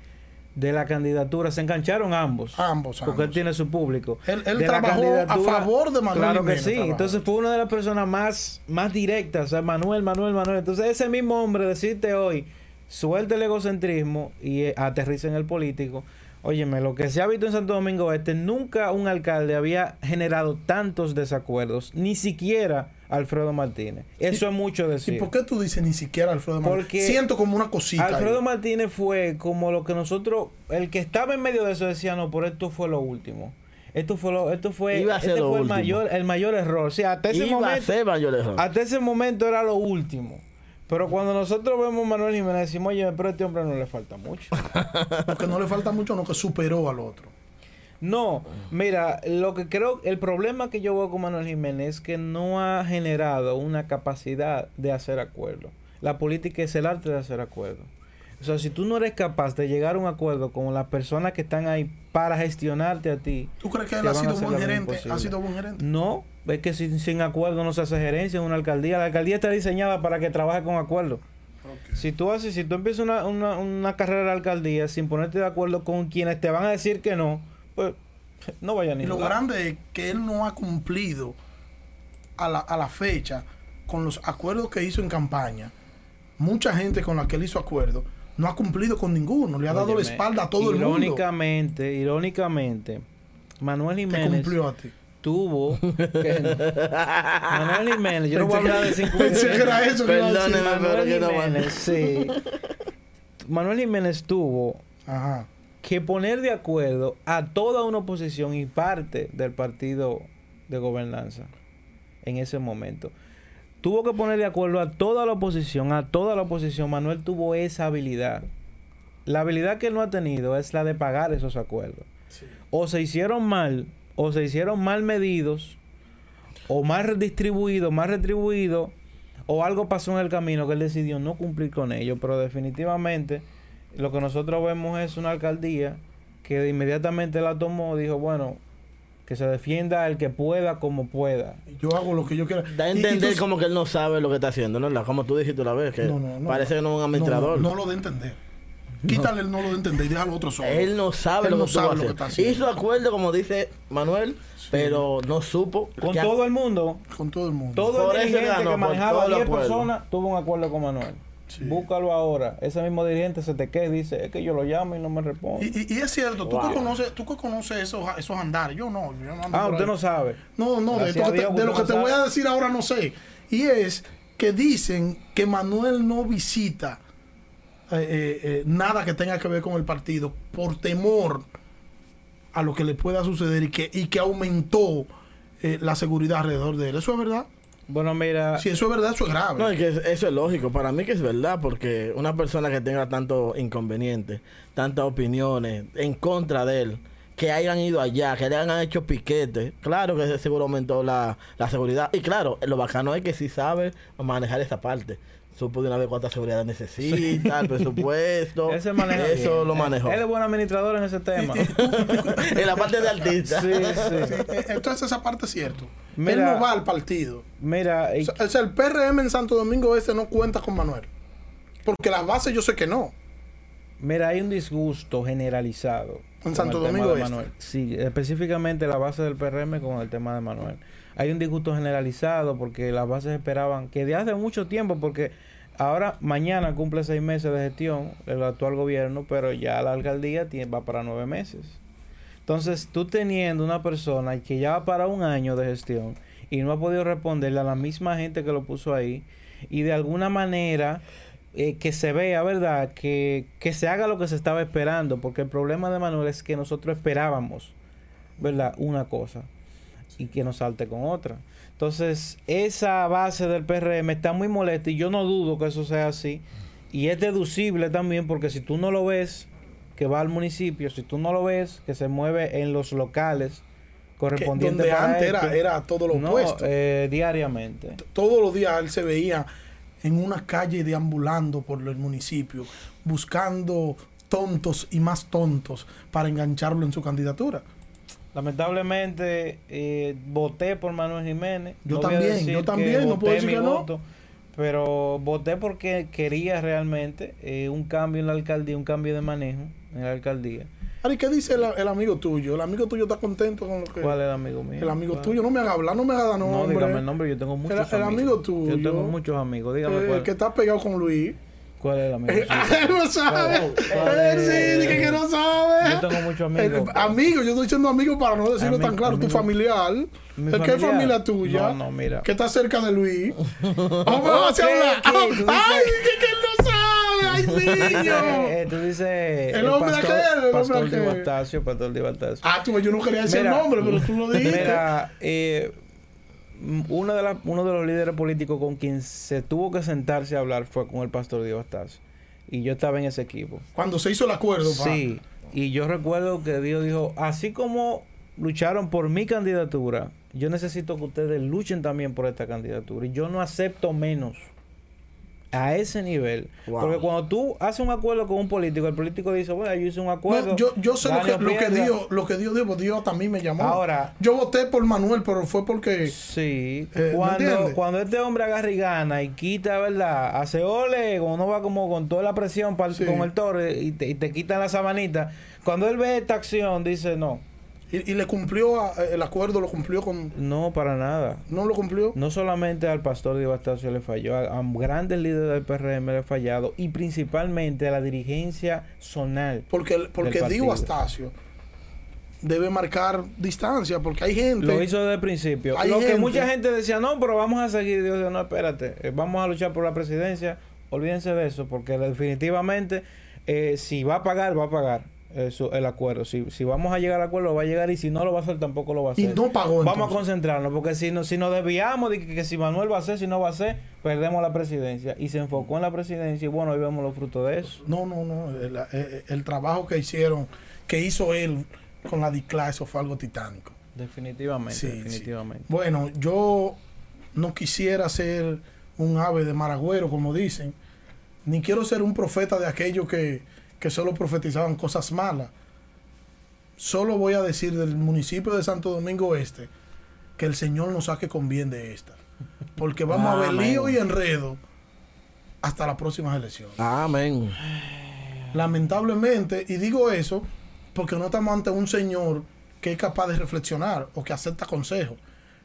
de la candidatura, se engancharon ambos. Ambos, Porque él tiene su público. Él- él De la trabajó a favor de Manuel Claro Jiménez, que sí. trabajó. Entonces fue una de las personas más, más directas. O sea, Manuel, Manuel, Manuel. Entonces ese mismo hombre decirte hoy, suelta el egocentrismo y eh, aterriza en el político. Óyeme, lo que se ha visto en Santo Domingo Este, nunca un alcalde había generado tantos desacuerdos, ni siquiera Alfredo Martínez. Eso es mucho ¿Y decir. por qué tú dices ni siquiera Alfredo Martínez? Porque Siento como una cosita. ahí. Alfredo Martínez fue como lo que nosotros, el que estaba en medio de eso decía, no, pero esto fue lo último. Esto fue lo, esto fue, Iba a ser este lo fue el mayor, el mayor error. O sea, hasta ese Iba a momento, ser mayor error. hasta ese momento era lo último. Pero cuando nosotros vemos a Manuel Jiménez decimos, oye, pero a este hombre no le falta mucho. [LAUGHS] Porque no le falta mucho, no, que superó al otro. No, mira, lo que creo, el problema que yo veo con Manuel Jiménez es que no ha generado una capacidad de hacer acuerdos. La política es el arte de hacer acuerdos. O sea, si tú no eres capaz de llegar a un acuerdo con las personas que están ahí para gestionarte a ti, ¿Tú crees que él ha sido buen gerente? imposible. ¿Ha sido buen gerente? no, es que sin, sin acuerdo no se hace gerencia en una alcaldía. La alcaldía está diseñada para que trabaje con acuerdo. Si tú haces, si tú empiezas una, una, una carrera de alcaldía sin ponerte de acuerdo con quienes te van a decir que no, pues no vayan ni Y lo grande es que él no ha cumplido a la, a la fecha con los acuerdos que hizo en campaña. Mucha gente con la que él hizo acuerdo no ha cumplido con ninguno. Le ha dado la espalda a todo el mundo. Irónicamente, irónicamente, Manuel Te Jiménez cumplió a ti. tuvo [LAUGHS] que no. Manuel Jiménez, yo no voy a hablar de cinco pensé que era eso que iba a decir. Perdóneme, pero que no. Jiménez, sí. [LAUGHS] Manuel Jiménez tuvo Ajá. Que poner de acuerdo a toda una oposición y parte del partido de gobernanza en ese momento. Tuvo que poner de acuerdo a toda la oposición, a toda la oposición. Manuel tuvo esa habilidad. La habilidad que él no ha tenido es la de pagar esos acuerdos. O se hicieron mal, o se hicieron mal medidos, o mal redistribuidos, mal retribuidos, o algo pasó en el camino que él decidió no cumplir con ello. Pero definitivamente lo que nosotros vemos es una alcaldía que de inmediatamente la tomó, dijo, bueno, que se defienda el que pueda como pueda. Yo hago lo que yo quiera. Da a entender tú- como que él no sabe lo que está haciendo, ¿no? La- Como tú dijiste una vez, que No, no, no. parece que no es un administrador. No, no, no lo de entender. Quítale el no lo de entender y déjalo otro solo. Él no sabe Él lo no que sabe lo que está haciendo. Hizo acuerdo, como dice Manuel, pero no supo. Con todo el mundo, Con todo el mundo. todo Por el dirigente ganó, que manejaba el 10 acuerdo. personas tuvo un acuerdo con Manuel. Sí. Búscalo ahora. Ese mismo dirigente se te queda y dice, es que yo lo llamo y no me responde. Y, y- y es cierto, tú Wow. que conoces, tú que conoces esos, esos andares, yo no, yo no ando ah, usted ahí. no sabe. No, no, de, Gracias Dios, lo que te voy a decir ahora no sé. Y es que dicen que Manuel no visita eh, eh, eh, nada que tenga que ver con el partido por temor a lo que le pueda suceder y que, y que aumentó eh, la seguridad alrededor de él. ¿Eso es verdad? Bueno, mira, Si eso es verdad, eso es grave. No, es que eso es lógico. Para mí que es verdad, porque una persona que tenga tanto inconveniente, tantas opiniones en contra de él, que hayan ido allá, que le hayan hecho piquete, claro que ese seguro aumentó la, la seguridad. Y claro, lo bacano es que sí sabe manejar esa parte. Supo de una vez cuánta seguridad necesita, el presupuesto. [LAUGHS] ese maneja eso bien. lo manejó. Él es buen administrador en ese tema. [LAUGHS] en la parte de artista. sí, sí. Sí, eh, entonces esa parte es cierto. Él no va al partido. Mira, y- O sea, el PRM en Santo Domingo Este no cuenta con Manuel. Porque las bases yo sé que no. mira, hay un disgusto generalizado. con Santo Domingo de Este. Manuel. Sí, específicamente la base del PRM con el tema de Manuel. Hay un disgusto generalizado porque las bases esperaban que de hace mucho tiempo, porque ahora mañana cumple seis meses de gestión el actual gobierno, pero ya la alcaldía tiene, va para nueve meses. Entonces, tú teniendo una persona que ya va para un año de gestión y no ha podido responderle a la misma gente que lo puso ahí, y de alguna manera eh, que se vea, ¿verdad? Que, que se haga lo que se estaba esperando, porque el problema de Manuel es que nosotros esperábamos ¿verdad? Una cosa y que no salte con otra. Entonces, esa base del PRM está muy molesta y yo no dudo que eso sea así. Y es deducible también porque si tú no lo ves que va al municipio, si tú no lo ves que se mueve en los locales correspondientes donde para antes era, era todo lo no, opuesto. eh, diariamente. Todos los días él se veía en una calle deambulando por el municipio, buscando tontos y más tontos para engancharlo en su candidatura. Lamentablemente eh, voté por Manuel Jiménez. Yo también, yo también, no puedo decir que no. voto, Pero voté porque quería realmente eh, un cambio en la alcaldía, un cambio de manejo en la alcaldía. Ari, ¿qué dice el, el amigo tuyo? ¿El amigo tuyo está contento con lo que...? ¿Cuál es el amigo mío? El amigo ¿Cuál? tuyo, no me haga hablar, no me haga dar No, nombre. dígame el nombre, yo tengo muchos el amigos. amigo tuyo. Yo tengo muchos amigos, dígame Eh, cuál, que está pegado con Luis. Cuál es el amigo. Eh, [LAUGHS] no sabe. ¿Cuál Él es? sí, dice que no sabe. Yo tengo muchos amigos. El- amigo, yo estoy diciendo amigo para no decirlo tan claro. Tu amigo. familiar. ¿Mi ¿El qué familiar? familia tuya? No, no, mira. Que está cerca de Luis. [LAUGHS] Vamos a hablar. Ay, que, que él no sabe. Ay, [LAUGHS] niño. Eh, tú dices El hombre pastor, aquel, el hombre pastor aquel. de Bastasio, pastor de Bastasio. Ah, tú, yo no quería decir el nombre, pero tú lo dijiste. Mira, eh, uno, de la- uno de los líderes políticos con quien se tuvo que sentarse a hablar fue con el pastor Diego Bastasio. Y yo estaba en ese equipo. Cuando se hizo el acuerdo, pa. Sí, y yo recuerdo que Dios dijo, así como lucharon por mi candidatura, yo necesito que ustedes luchen también por esta candidatura. Y yo no acepto menos a ese nivel. Wow. Porque cuando tú haces un acuerdo con un político, el político dice, bueno, yo hice un acuerdo. No, yo, yo sé lo que, lo que pierda". Dios, lo que Dios dijo, Dios también me llamó. Ahora- yo voté por Manuel, pero fue porque Sí, Eh, ¿me cuando, cuando este hombre agarra y gana y quita, ¿verdad? Hace ole, cuando uno va como con toda la presión pa'l- Sí. con el toro y te, y te quitan la sabanita. Cuando él ve esta acción, dice, no, y, y le cumplió a- el acuerdo, lo cumplió con no para nada. no lo cumplió. No solamente al pastor de Bastasio le falló, a, a grandes líderes del PRM le ha fallado y principalmente a la dirigencia zonal. Porque porque del Dio partido. Astacio debe marcar distancia, porque hay gente Lo hizo desde el principio. Hay Lo que gente- mucha gente decía, no, pero vamos a seguir. Dios dijo, no, espérate, eh, vamos a luchar por la presidencia. Olvídense de eso, porque definitivamente, eh, si va a pagar, va a pagar eso, el acuerdo. Si, si vamos a llegar al acuerdo, va a llegar. Y si no lo va a hacer, tampoco lo va a y hacer. no pagó Vamos a entonces. concentrarnos, porque si, no, si nos desviamos de que, que si Manuel va a hacer, si no va a hacer, perdemos la presidencia. Y se enfocó en la presidencia y bueno, hoy vemos los frutos de eso. No, no, no. El, el- el trabajo que hicieron, que hizo él con la DICLA, eso fue algo titánico. Definitivamente, Sí, sí. definitivamente. Bueno, yo no quisiera ser un ave de maragüero, como dicen, ni quiero ser un profeta de aquellos que, que solo profetizaban cosas malas. Solo voy a decir del municipio de Santo Domingo Este que el Señor nos saque con bien de esta. Porque vamos a ver lío y enredo hasta las próximas elecciones. Amén. Lamentablemente, y digo eso porque no estamos ante un señor que es capaz de reflexionar o que acepta consejos.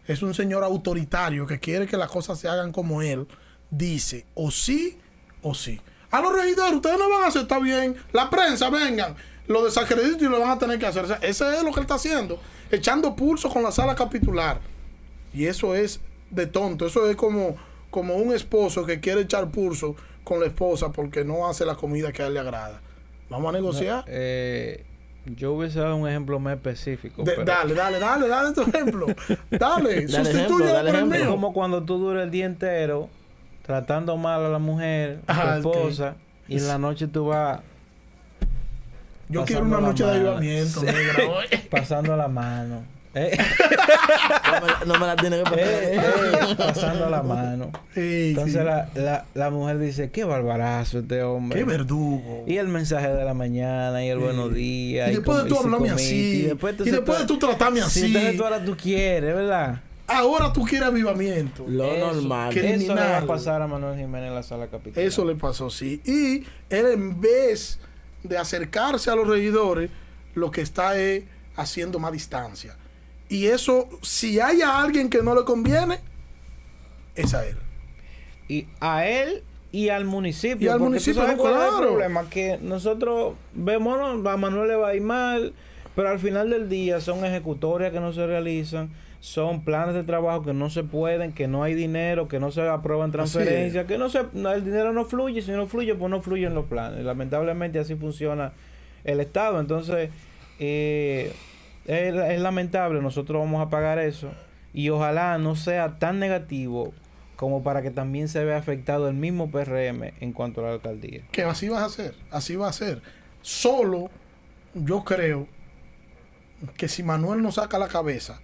Es un señor autoritario que quiere que las cosas se hagan como él dice, o sí o sí. A los regidores, ustedes no van a aceptar bien. La prensa, vengan. Lo desacreditan y lo van a tener que hacer. O sea, ese es lo que él está haciendo. Echando pulso con la sala capitular. Y eso es de tonto. Eso es como, como un esposo que quiere echar pulso con la esposa porque no hace la comida que a él le agrada. Vamos a negociar. Eh, yo hubiese dado un ejemplo más específico. De- pero- dale, dale, dale, dale tu ejemplo. Dale, [LAUGHS] Dale sustituye ejemplo, dale por el ejemplo. Es mío. como cuando tú duras el día entero tratando mal a la mujer, a tu esposa, y en la noche tú vas Yo quiero una noche de mano. avivamiento, Sí. [LAUGHS] pasando la mano. [LAUGHS] Eh, No me, la- no me la tiene que poner. eh, eh, pasando la mano. Sí, Entonces sí. la, la, la mujer dice, qué barbarazo este hombre. Qué verdugo. Y el mensaje de la mañana y el Sí. buenos días. Y después de tú hablarme así. Y después, Y después de tú tratarme Sí, así. entonces tú ahora tú quieres, ¿verdad? Ahora tú quieres avivamiento. Lo Eso- normal. ¿Qué? Eso le va a Criminal. pasar a Manuel Jiménez en la sala capital. Eso le pasó, sí. Y él en vez de acercarse a los regidores, lo que está es haciendo más distancia. Y eso, si hay a alguien que no le conviene, es a él. y a él y al municipio. Y al municipio, no, es el claro. problema, que nosotros vemos, a Manuel le va a ir mal, pero al final del día son ejecutorias que no se realizan, son planes de trabajo que no se pueden, que no hay dinero, que no se aprueban transferencias, que no se, el dinero no fluye, si no fluye, pues no fluyen los planes. Lamentablemente así funciona el Estado. Entonces, eh, es, es lamentable, nosotros vamos a pagar eso y ojalá no sea tan negativo como para que también se vea afectado el mismo PRM en cuanto a la alcaldía. Que así va a ser, así va a ser. Solo yo creo que si Manuel no saca la cabeza,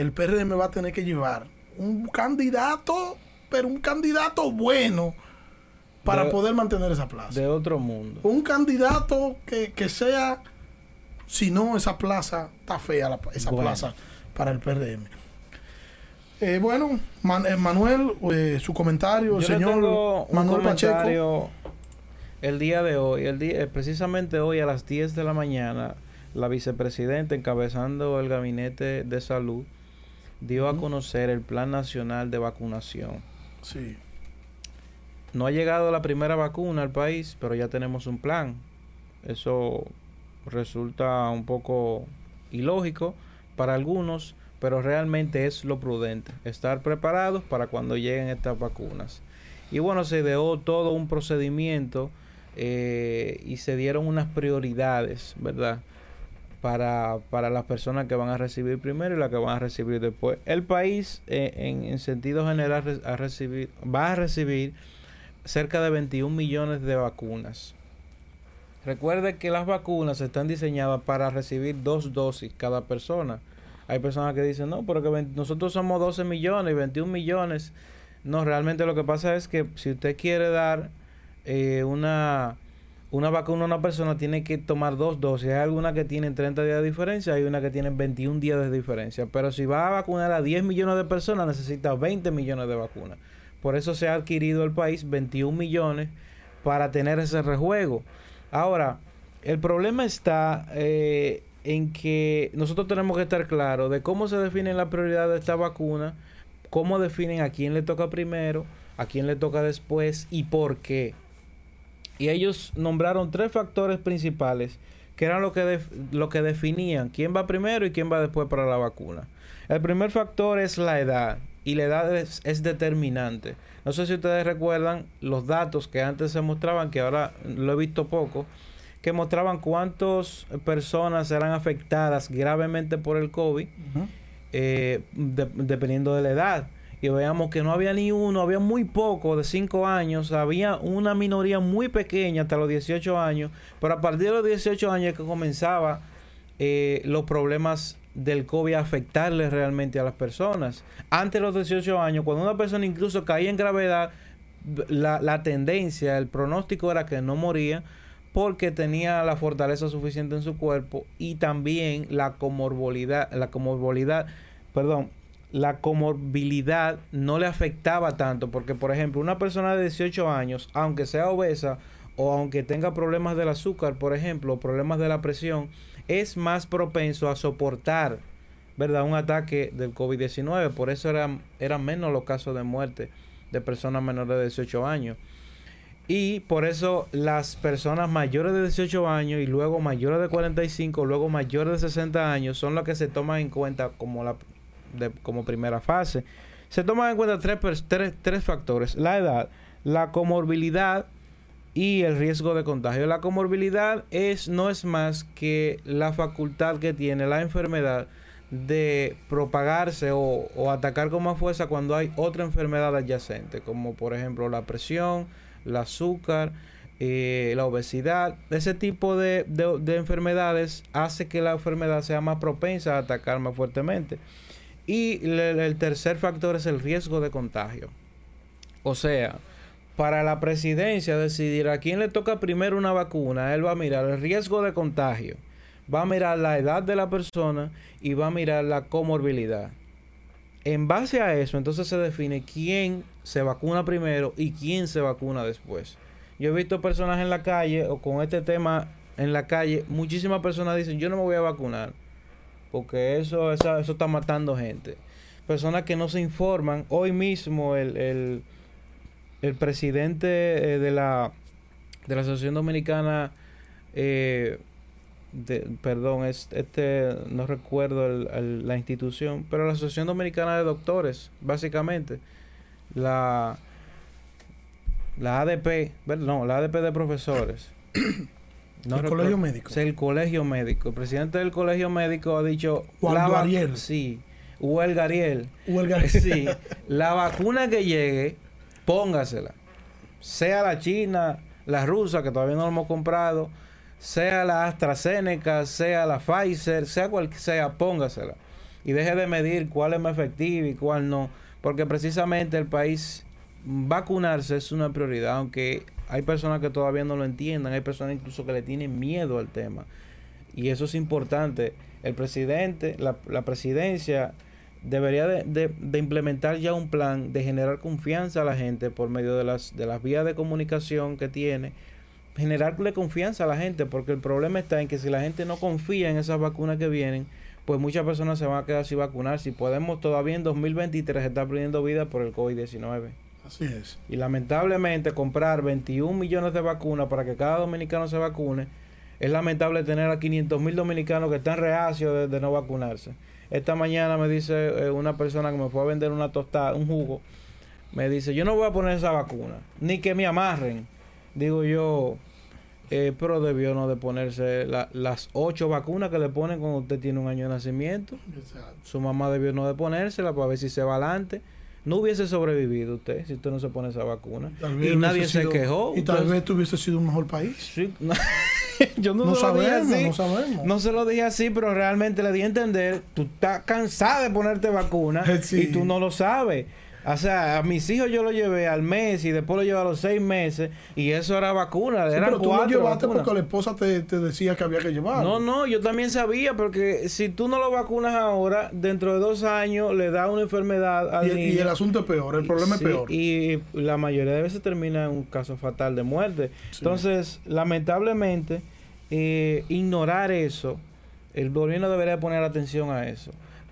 el PRM va a tener que llevar un candidato, pero un candidato bueno para De- poder mantener esa plaza. De otro mundo. un candidato que, que sea, si no, esa plaza está fea, la- esa Bueno. plaza para el PRM. Eh, bueno, Man- eh, Manuel, eh, su comentario, el señor Manuel Pacheco. el día de hoy, el día, precisamente hoy a las 10 de la mañana, la vicepresidenta encabezando el gabinete de salud dio a conocer el Plan Nacional de Vacunación. Sí, No ha llegado la primera vacuna al país, pero ya tenemos un plan. Eso resulta un poco ilógico para algunos, pero realmente es lo prudente, estar preparados para cuando lleguen estas vacunas. Y bueno, se dio todo un procedimiento eh, y se dieron unas prioridades, ¿verdad? Para, para las personas que van a recibir primero y las que van a recibir después. El país, eh, en, en sentido general, a recibir, va a recibir cerca de 21 millones de vacunas. Recuerde que las vacunas están diseñadas para recibir dos dosis cada persona. Hay personas que dicen, no, pero que vein- nosotros somos 12 millones y 21 millones. No, realmente lo que pasa es que si usted quiere dar eh, una, una vacuna una persona, tiene que tomar dos dosis. Hay algunas que tienen 30 días de diferencia, hay una que tienen 21 días de diferencia. Pero si va a vacunar a 10 millones de personas, necesita 20 millones de vacunas. Por eso se ha adquirido el país 21 millones para tener ese rejuego. Ahora, el problema está eh, en que nosotros tenemos que estar claros de cómo se definen las prioridades de esta vacuna, cómo definen a quién le toca primero, a quién le toca después y por qué. Y ellos nombraron tres factores principales que eran lo que, lo que definían quién va primero y quién va después para la vacuna. El primer factor es la edad y la edad es, es determinante. No sé si ustedes recuerdan los datos que antes se mostraban, que ahora lo he visto poco, que mostraban cuántas personas eran afectadas gravemente por el COVID, eh, de- dependiendo de la edad. Y veíamos que no había ni uno, había muy poco de 5 años, había una minoría muy pequeña hasta los 18 años, pero a partir de los 18 años es que comenzaba eh, los problemas del COVID a afectarle realmente a las personas. Antes de los 18 años, cuando una persona incluso caía en gravedad, la, la tendencia, el pronóstico era que no moría porque tenía la fortaleza suficiente en su cuerpo y también la comorbilidad, la comorbilidad, perdón, la comorbilidad no le afectaba tanto porque por ejemplo una persona de 18 años, aunque sea obesa o aunque tenga problemas del azúcar, por ejemplo, problemas de la presión, es más propenso a soportar, ¿verdad? Un ataque del COVID-19, por eso eran, eran menos los casos de muerte de personas menores de 18 años. Y por eso las personas mayores de 18 años y luego mayores de 45, luego mayores de 60 años son las que se toman en cuenta como, la, de- como primera fase. Se toman en cuenta tres, tres, tres factores. La edad, la comorbilidad y el riesgo de contagio. La comorbilidad es, no es más que la facultad que tiene la enfermedad de propagarse o, o atacar con más fuerza cuando hay otra enfermedad adyacente, como por ejemplo la presión, el azúcar, eh, la obesidad. Ese tipo de, de- de enfermedades hace que la enfermedad sea más propensa a atacar más fuertemente. Y el tercer factor es el riesgo de contagio. O sea, para la presidencia decidir a quién le toca primero una vacuna, él va a mirar el riesgo de contagio, va a mirar la edad de la persona y va a mirar la comorbilidad. En base a eso, entonces se define quién se vacuna primero y quién se vacuna después. Yo he visto personas en la calle o con este tema en la calle, muchísimas personas dicen, yo no me voy a vacunar porque eso, eso, eso está matando gente. Personas que no se informan. Hoy mismo el, el, el presidente eh, de la de la Asociación Dominicana eh, de, perdón, es, este no recuerdo el- la institución, pero la Asociación Dominicana de Doctores, básicamente, la la ADP, no, la ADP de profesores. No el colegio médico. Es el colegio médico. El presidente del colegio médico ha dicho... Waldo la Ariel. Sí. Huelga Ariel. Huelga- Sí. La vacuna que llegue, póngasela. Sea la china, la rusa, que todavía no la hemos comprado, sea la AstraZeneca, sea la Pfizer, sea cual sea, póngasela. Y deje de medir cuál es más efectiva y cuál no. Porque precisamente el país vacunarse es una prioridad, aunque hay personas que todavía no lo entiendan, hay personas incluso que le tienen miedo al tema. Y eso es importante. El presidente, la, presidencia debería de, implementar ya un plan de generar confianza a la gente por medio de las, de las vías de comunicación que tiene. Generarle confianza a la gente, porque el problema está en que si la gente no confía en esas vacunas que vienen, pues muchas personas se van a quedar sin vacunar. Si podemos todavía en 2023 estar perdiendo vidas por el COVID-19. Así es. Y lamentablemente comprar 21 millones de vacunas para que cada dominicano se vacune, es lamentable tener a 500 mil dominicanos que están reacios de, de no vacunarse. Esta mañana me dice eh, una persona que me fue a vender una tostada, un jugo, me dice, yo no voy a poner esa vacuna, ni que me amarren. Digo yo, eh, pero debió no de ponerse la- las ocho vacunas que le ponen cuando usted tiene un año de nacimiento. Exacto. Su mamá debió no de ponérsela para ver si se va adelante. No hubiese sobrevivido usted si usted no se pone esa vacuna. Y nadie hubiese se sido- quejó. Y tal vez tuviese sido un mejor país. Sí, no, [LAUGHS] yo no, No, se lo dije sabemos, así. no sabemos. No se lo dije así, pero realmente le di a entender, tú estás cansada de ponerte vacuna [LAUGHS] Sí. y tú no lo sabes. O sea, a mis hijos yo lo llevé al mes y después lo llevé a los seis meses y eso era vacuna. Sí, eran pero tú lo llevaste vacunas. porque la esposa te, te decía que había que llevarlo. No, no, yo también sabía, porque si tú no lo vacunas ahora, dentro de dos años le da una enfermedad al Y, y el asunto es peor, el problema Sí, es peor. Y la mayoría de veces termina en un caso fatal de muerte. Sí. Entonces, lamentablemente, eh, ignorar eso, el gobierno debería poner atención a eso,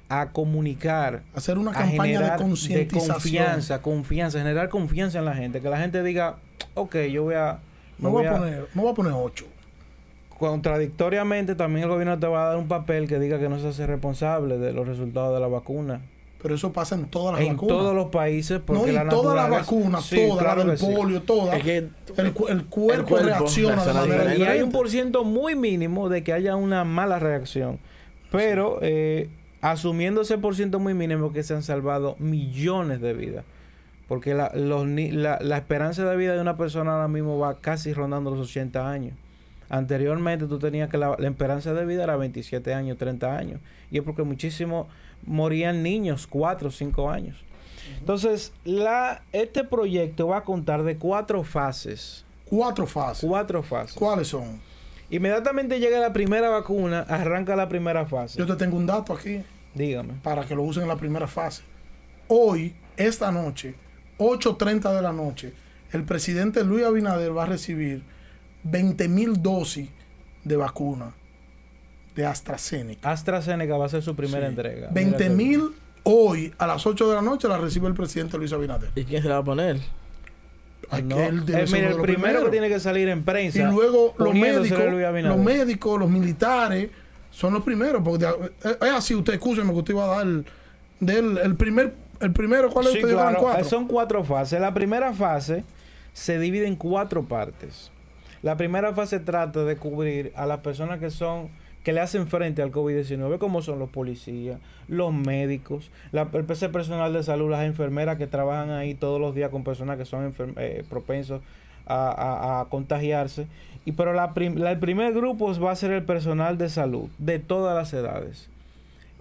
a comunicar, Hacer una a campaña de concientización. confianza, confianza, generar confianza en la gente, que la gente diga, ok, yo voy a... Me voy a poner, me voy a poner ocho. Contradictoriamente, también el gobierno te va a dar un papel que diga que no se hace responsable de los resultados de la vacuna. Pero eso pasa en todas las en vacunas. todos los países, porque no, y la todas las vacunas, Sí, todas, claro la del que sí. polio, todas. Es que el, cu- el cuerpo, cuerpo reacciona de manera diferente. Y hay un por ciento muy mínimo de que haya una mala reacción. Pero eh, asumiendo ese por ciento muy mínimo que se han salvado millones de vidas. Porque la, los la, la esperanza de vida de una persona ahora mismo va casi rondando los 80 años. Anteriormente tú tenías que la, la esperanza de vida era 27 años, 30 años. Y es porque muchísimos morían niños, 4 o 5 años. Entonces, la, este proyecto va a contar de cuatro fases. Cuatro fases. Cuatro fases. ¿Cuáles son? Inmediatamente llega la primera vacuna, arranca la primera fase. Yo te tengo un dato aquí Dígame. para que lo usen en la primera fase. Hoy, esta noche, 8.30 de la noche, el presidente Luis Abinader va a recibir 20 mil dosis de vacuna de AstraZeneca. AstraZeneca va a ser su primera Sí. entrega. 20 Mírate. mil hoy a las 8 de la noche la recibe el presidente Luis Abinader. ¿Y quién se la va a poner? No, él debe eh, ser mira, uno el primero que tiene que salir en prensa. Y luego los médicos, los médicos, los militares son los primeros. Porque de- eh, es así, usted escúcheme que usted iba a dar el, del, el primer, el primero, ¿cuál es? Sí, Usted claro. cuatro. Son cuatro fases. La primera fase se divide en cuatro partes. La primera fase trata de cubrir a las personas que son que le hacen frente al COVID-19, como son los policías, los médicos, el personal de salud, las enfermeras que trabajan ahí todos los días con personas que son eh, propensos a, contagiarse. Y pero el primer grupo va a ser el personal de salud de todas las edades.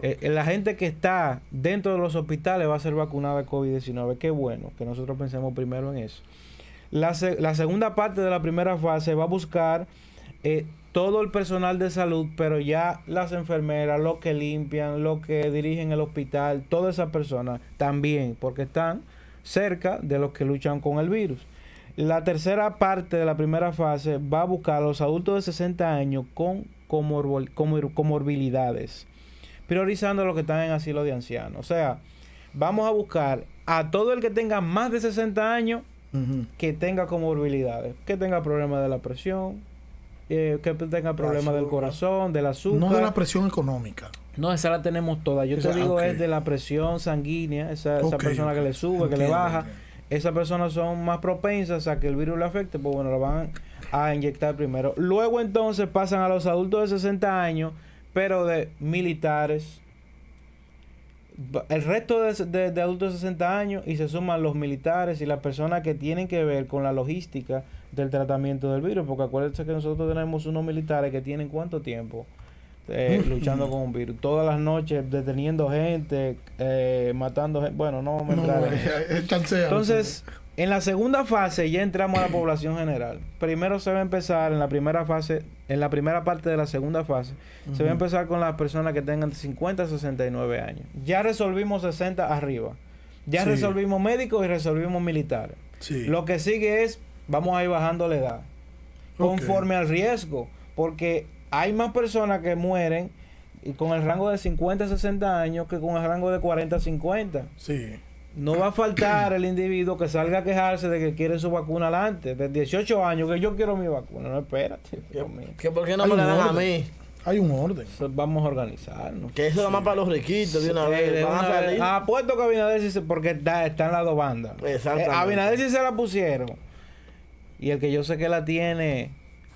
Eh, eh, la gente que está dentro de los hospitales va a ser vacunada de COVID-19. Qué bueno que nosotros pensemos primero en eso. La segunda parte de la primera fase va a buscar eh, todo el personal de salud, pero ya las enfermeras, los que limpian, los que dirigen el hospital, todas esas personas también, porque están cerca de los que luchan con el virus. La tercera parte de la primera fase va a buscar a los adultos de 60 años con comor- comorbilidades priorizando a los que están en asilo de ancianos. O sea, vamos a buscar a todo el que tenga más de 60 años que tenga comorbilidades, que tenga problemas de la presión, eh, que tenga problemas del corazón, del azúcar. No de la presión económica. No, esa la tenemos toda. Yo Esa- te digo es de la presión sanguínea, esa, persona que le sube, que le baja. Esas personas son más propensas a que el virus le afecte, pues bueno, la van a inyectar primero. Luego entonces pasan a los adultos de 60 años, pero de militares. El resto de, de- de adultos de 60 años y se suman los militares y las personas que tienen que ver con la logística del tratamiento del virus. Porque acuérdense que nosotros tenemos unos militares que tienen cuánto tiempo eh, [LAUGHS] luchando con un virus. Todas las noches deteniendo gente, eh, matando gente. Bueno, no a No, eh. Entonces, en la segunda fase ya entramos a la población general. Primero se va a empezar en la primera fase, en la primera parte de la segunda fase, se va a empezar con las personas que tengan 50 a 69 años. Ya resolvimos 60 arriba. Ya Sí. resolvimos médicos y resolvimos militares. Sí. Lo que sigue es, vamos a ir bajando la edad. Conforme al riesgo. Porque hay más personas que mueren y con el rango de 50 a 60 años que con el rango de 40 a 50. Sí. No va a faltar el individuo que salga a quejarse de que quiere su vacuna adelante. De 18 años, que yo quiero mi vacuna. No, espérate. Dios mío. Que por qué no Hay me la dan a mí? Hay un orden. Vamos a organizarnos. Que eso es más para los riquitos de una vez. de Van a vez. Apuesto que Abinader sí se... Porque está, está en las dos bandas. Exactamente. Eh, Abinader sí se la pusieron. Y el que yo sé que la tiene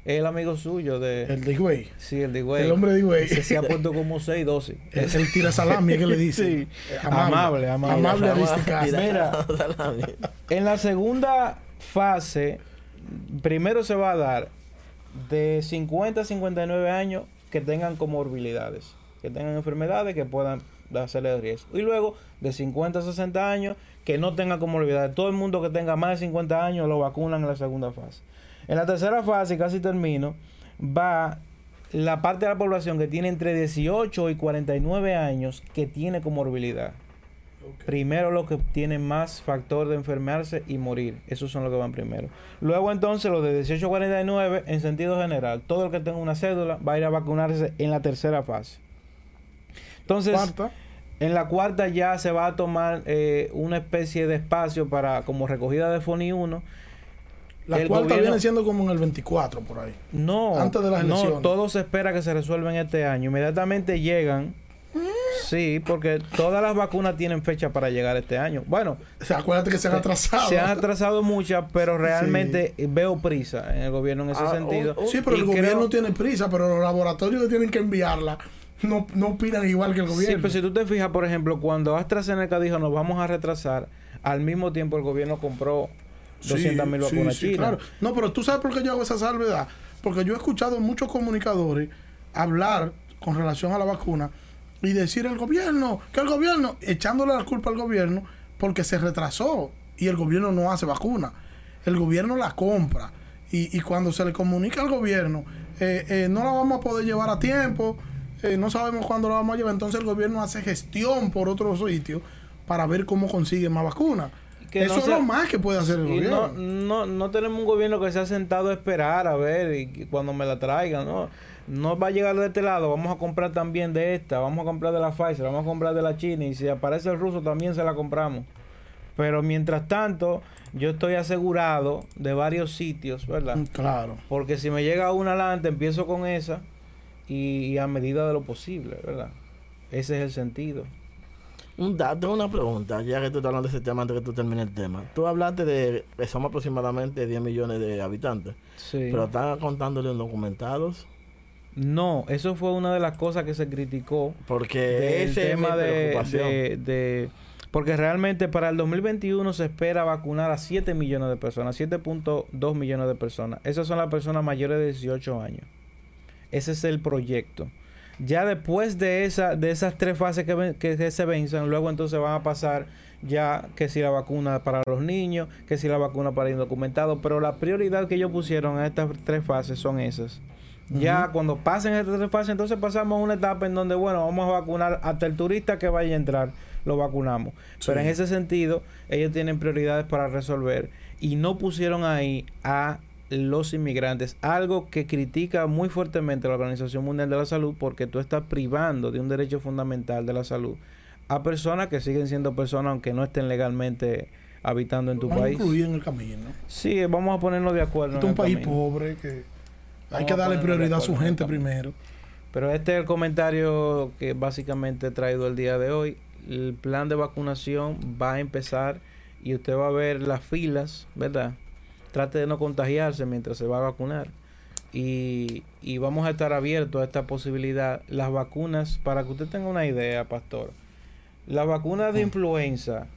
es el amigo suyo de... El de sí, el de. El hombre de güey. Ese se ha puesto como 6 dosis. [LAUGHS] Es el tira salami que le dice. Sí. Eh, Amable, amable. Amable Mira, Aristicaza. Mira. En la segunda fase, primero se va a dar de 50 a 59 años que tengan comorbilidades, que tengan enfermedades que puedan hacerle riesgo. Y luego de 50 a 60 años que no tengan comorbilidades. Todo el mundo que tenga más de 50 años lo vacunan en la segunda fase. En la tercera fase, casi termino, va la parte de la población que tiene entre 18 y 49 años que tiene comorbilidad. Primero los que tienen más factor de enfermarse y morir. Esos son los que van primero. Luego entonces los de 18 a 49 en sentido general. Todo el que tenga una cédula va a ir a vacunarse en la tercera fase. Entonces, Cuarta. En la cuarta ya se va a tomar eh, una especie de espacio para como recogida de FONI 1. La el cuarta gobierno- viene siendo como en el 24 por ahí. No, Antes de las no, elecciones. todo se espera que se resuelva en este año. Inmediatamente llegan. Sí, porque todas las vacunas tienen fecha para llegar este año. Bueno, O sea, acuérdate que se han atrasado. Se han atrasado muchas, pero realmente veo prisa en el gobierno en ese Ah, sentido. un- Sí, pero Y el creo- gobierno tiene prisa, pero los laboratorios tienen que enviarla no, no opinan igual que el Sí, gobierno. pero si tú te fijas, por ejemplo, cuando AstraZeneca dijo nos vamos a retrasar, al mismo tiempo el gobierno compró 200 mil Sí, vacunas sí, sí, chinas. claro. No, pero tú sabes por qué yo hago esa salvedad. Porque yo he escuchado muchos comunicadores hablar con relación a la vacuna y decir el gobierno, que el gobierno, echándole la culpa al gobierno porque se retrasó y el gobierno no hace vacuna. El gobierno la compra. Y, y cuando se le comunica al gobierno, eh, eh, no la vamos a poder llevar a tiempo, eh, no sabemos cuándo la vamos a llevar, entonces el gobierno hace gestión por otros sitios para ver cómo consigue más vacunas. Que Eso no es lo más que puede hacer el gobierno. no, no, no tenemos un gobierno que se ha sentado a esperar a ver y cuando me la traigan, no. No va a llegar de este lado, vamos a comprar también de esta, vamos a comprar de la Pfizer, vamos a comprar de la China y si aparece el ruso también se la compramos. Pero mientras tanto, yo estoy asegurado de varios sitios, ¿verdad? Claro. Porque si me llega una adelante, empiezo con esa y, y a medida de lo posible, ¿verdad? Ese es el sentido. Un dato, una pregunta, ya que tú estás hablando de ese tema antes que tú termines el tema. Tú hablaste de que somos aproximadamente 10 millones de habitantes, Sí. pero están contándole documentados No, eso fue una de las cosas que se criticó porque ese tema es mi de, preocupación. de- de- porque realmente para el 2021 se espera vacunar a 7 millones de personas, 7.2 millones de personas. Esas son las personas mayores de 18 años. Ese es el proyecto. Ya después de esa de esas tres fases que, ven- que, que se venzan, luego entonces van a pasar ya que si la vacuna para los niños, que si la vacuna para indocumentados, pero la prioridad que ellos pusieron en estas tres fases son esas. Ya cuando pasen estas tres fases, entonces pasamos a una etapa en donde, bueno, vamos a vacunar hasta el turista que vaya a entrar, lo vacunamos. Pero en ese sentido, ellos tienen prioridades para resolver y no pusieron ahí a los inmigrantes, algo que critica muy fuertemente la Organización Mundial de la Salud porque tú estás privando de un derecho fundamental de la salud a personas que siguen siendo personas aunque no estén legalmente habitando en tu país. en el camino. Sí, vamos a ponernos de acuerdo. Este es un país camino. pobre que hay Vamos que darle prioridad a su gente primero. Pero este es el comentario que básicamente he traído el día de hoy. El plan de vacunación va a empezar y usted va a ver las filas, ¿verdad? Trate de no contagiarse mientras se va a vacunar. Y, y vamos a estar abiertos a esta posibilidad. Las vacunas, para que usted tenga una idea, pastor, las vacunas de influenza,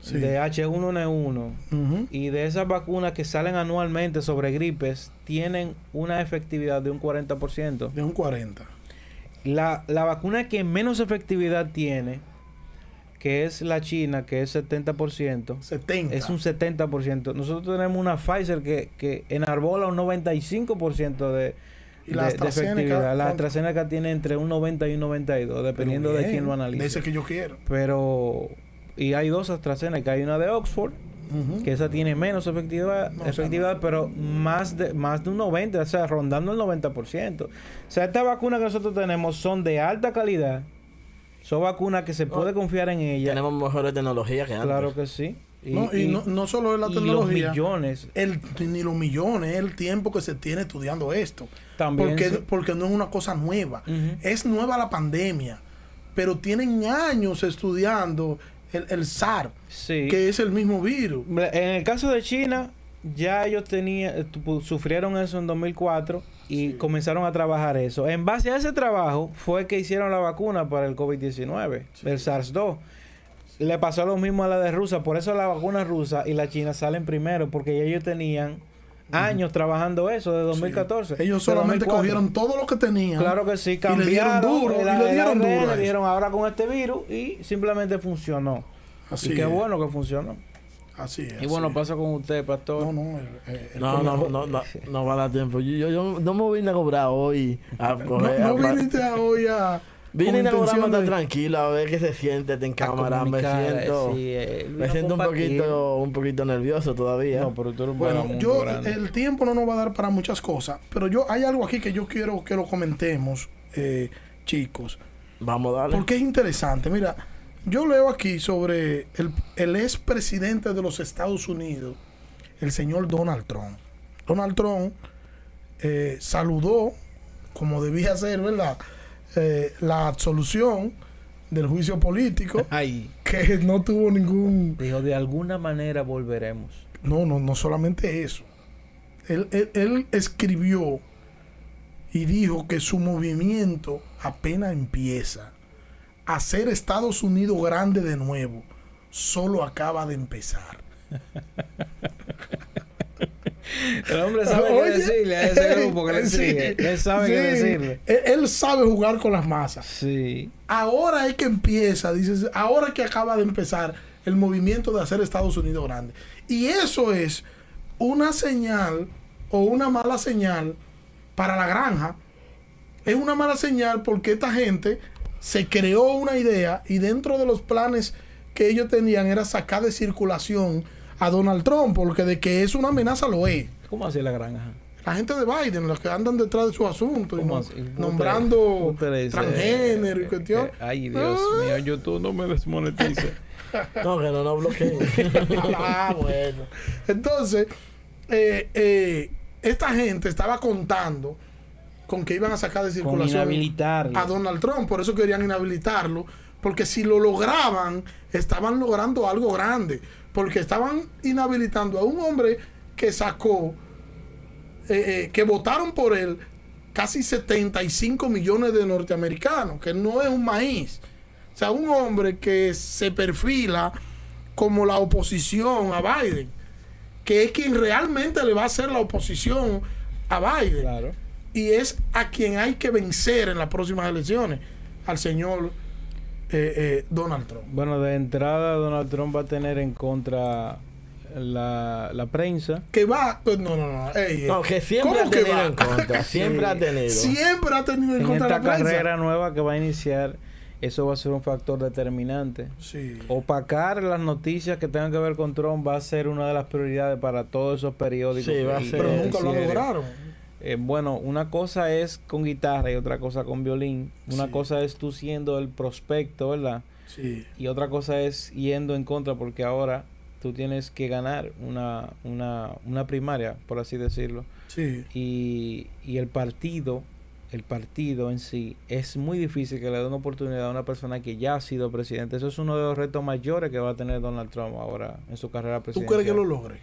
Sí. de H1N1 Ujú. y de esas vacunas que salen anualmente sobre gripes, tienen una efectividad de un 40%. De un 40. La, la vacuna que menos efectividad tiene, que es la China, que es 70%, 70. es un 70%. Nosotros tenemos una Pfizer que, que enarbola un 95% de, Y la de- efectividad. La. AstraZeneca tiene entre un 90 y un 92, Pero dependiendo de quién lo De analice. ese que yo quiero. Pero, y hay dos AstraZeneca. Hay una de Oxford, que esa tiene menos efectividad, No, o sea, efectividad pero más de más de un 90, o sea, rondando el 90%. O sea, estas vacunas que nosotros tenemos son de alta calidad. Son vacunas que se puede confiar en ellas. Tenemos mejores tecnologías que antes. Claro que sí. no, y, no, no solo es la y tecnología. los millones el, ni los millones, el tiempo que se tiene estudiando esto. también. Porque, sí. porque no es una cosa nueva. Es nueva la pandemia. Pero tienen años estudiando el, el SAR, Sí. que es el mismo virus. En el caso de China, ya ellos tenían, eh, sufrieron eso en 2004 y Sí. comenzaron a trabajar eso. En base a ese trabajo fue que hicieron la vacuna para el COVID-19, el SARS-2. Le pasó lo mismo a la de Rusia, por eso la vacuna rusa y la china salen primero, porque ya ellos tenían años trabajando eso, de 2014. Ellos de solamente 2004. cogieron todo lo que tenían. Claro que sí, y le dieron cambiaron duro, y le dieron duro a eso. dijeron ahora con este virus y simplemente funcionó. Así y qué es. bueno que funcionó. Así es. Y bueno, pasa con usted, pastor. No, no. el- el- No, no, no, no, no va a dar tiempo. Yo, yo, yo no me vine a cobrar hoy. A [LAUGHS] No, coger, no a pla- viniste a hoy a. Vine a tan de- tranquilo, a ver qué se siente en cámara. Me comunicar, siento, sí, eh, me siento un poquito, un poquito nervioso todavía. No, pero tú eres un Bueno, yo, grande. el tiempo no nos va a dar para muchas cosas, pero yo hay algo aquí que yo quiero que lo comentemos, eh, chicos, Vamos a darle. porque es interesante. Mira, yo leo aquí sobre el, el ex presidente de los Estados Unidos, el señor Donald Trump. Donald Trump eh, saludó, como debía ser, ¿verdad? Eh, la absolución del juicio político, [LAUGHS] Ay, que no tuvo ningún dijo, de alguna manera volveremos. No, no, no solamente eso. Él, él- él escribió y dijo que su movimiento apenas empieza. Hacer Estados Unidos grande de nuevo solo acaba de empezar. El hombre sabe qué decirle a ese grupo que le sí, sigue. Él sabe sí. qué decirle. Él, sabe jugar con las masas. Sí. Ahora es que empieza, dices, ahora es que acaba de empezar el movimiento de hacer Estados Unidos grande. Y eso es una señal o una mala señal para la granja. Es una mala señal porque esta gente se creó una idea y dentro de los planes que ellos tenían era sacar de circulación a Donald Trump, porque de que es una amenaza lo es. ¿Cómo así la granja? La gente de Biden, los que andan detrás de su asunto, y ¿Cómo no- nombrando transgénero y eh, cuestión. eh, Ay, Dios Ah. mío, YouTube no me desmonetice. [LAUGHS] No, que no nos bloqueen. [LAUGHS] ah, bueno. Entonces, eh, eh, esta gente estaba contando con que iban a sacar de circulación a Donald Trump, por eso querían inhabilitarlo, porque si lo lograban, estaban logrando algo grande, porque estaban inhabilitando a un hombre que sacó, eh, eh, que votaron por él casi 75 millones de norteamericanos, que no es un maíz. O sea, un hombre que se perfila como la oposición a Biden, que es quien realmente le va a hacer la oposición a Biden Claro. Y es a quien hay que vencer en las próximas elecciones, al señor eh, eh, Donald Trump. Bueno, de entrada Donald Trump va a tener en contra la, la prensa. Que va, pues, no, no, no, ey, ey. No, que siempre ¿Cómo ha tenido va? en contra. [LAUGHS] Siempre ha tenido. Siempre ha tenido en En contra esta la prensa. carrera nueva que va a iniciar, eso va a ser un factor determinante. Sí. Opacar las noticias que tengan que ver con Trump va a ser una de las prioridades para todos esos periódicos. Sí, va a ser. Pero nunca lo lograron. Eh, bueno, una cosa es con guitarra y otra cosa con violín. Una Sí. cosa es tú siendo el prospecto, ¿verdad? Sí. Y otra cosa es yendo en contra porque ahora tú tienes que ganar una, una, una primaria, por así decirlo. Sí. Y, y el partido, el partido en sí, es muy difícil que le dé una oportunidad a una persona que ya ha sido presidente. Eso es uno de los retos mayores que va a tener Donald Trump ahora en su carrera ¿Tú presidencial. crees que lo logre?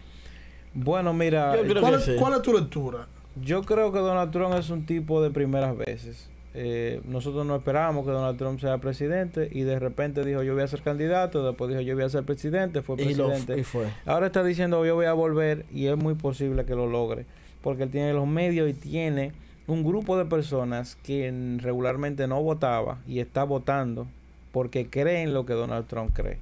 Bueno, mira, creo ¿Cuál, sí. cuál es tu lectura? Yo creo que Donald Trump es un tipo de primeras veces. Eh, nosotros no esperábamos que Donald Trump sea presidente y de repente dijo yo voy a ser candidato, después dijo yo voy a ser presidente, fue Y, lo, presidente. y fue. Ahora está diciendo yo voy a volver y es muy posible que lo logre porque él tiene los medios y tiene un grupo de personas que regularmente no votaba y está votando porque creen lo que Donald Trump cree.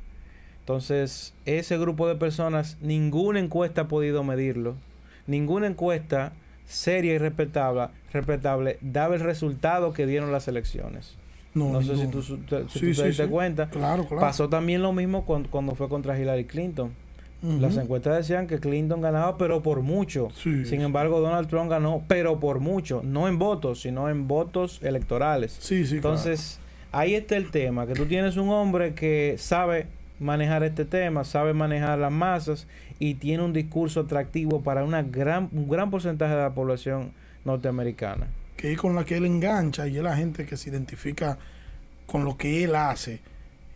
Entonces, ese grupo de personas, ninguna encuesta ha podido medirlo. Ninguna encuesta seria y respetable, respetable daba el resultado que dieron las elecciones. No, sé si tú, si Sí, tú te diste sí. cuenta. Claro, claro. Pasó también lo mismo cuando, cuando fue contra Hillary Clinton. Las encuestas decían que Clinton ganaba, pero por mucho. Sí. Sin embargo, Donald Trump ganó, pero por mucho. No en votos, sino en votos electorales. Sí, sí, Entonces, ahí está el tema, que tú tienes un hombre que sabe manejar este tema, sabe manejar las masas y tiene un discurso atractivo para una gran, un gran porcentaje de la población norteamericana. que es con la que él engancha y es la gente que se identifica con lo que él hace.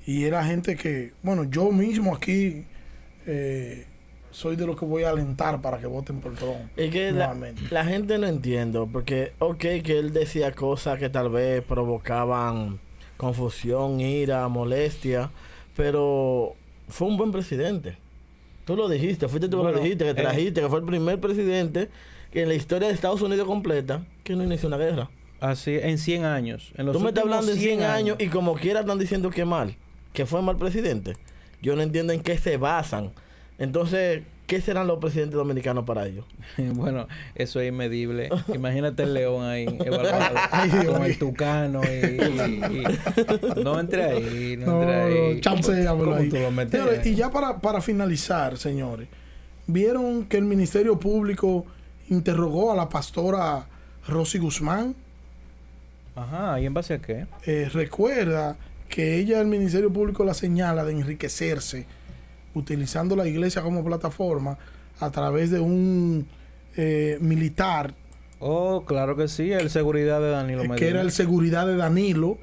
Y es la gente que, bueno, yo mismo aquí eh, soy de los que voy a alentar para que voten por Trump. Es que la gente no entiendo, porque, ok, que él decía cosas que tal vez provocaban confusión, ira, molestia, pero fue un buen presidente. Tú lo dijiste, fuiste tú que Bueno, lo dijiste, que eh. trajiste, que fue el primer presidente que en la historia de Estados Unidos completa que no inició una guerra. Así, en 100 años. En los Tú me estás hablando en 100 años y como quiera están diciendo que mal, que fue mal presidente. Yo no entiendo en qué se basan. Entonces, ¿qué serán los presidentes dominicanos para ellos? [LAUGHS] Bueno, eso es inmedible. [LAUGHS] Imagínate el león ahí, [LAUGHS] evaluado, Ay, con el tucano y, y- y- No entre ahí, no, No, entre ahí. no, chancéamelo ¿Cómo ahí. tú lo metes Señores, ahí? y ya para, para finalizar, señores, vieron que el Ministerio Público interrogó a la pastora Rosy Guzmán. Ajá, ¿y en base a qué? Eh, recuerda que ella, el Ministerio Público, la señala de enriquecerse utilizando la iglesia como plataforma a través de un eh, militar Oh, claro que sí, el seguridad de Danilo eh, Medina. que era el seguridad de Danilo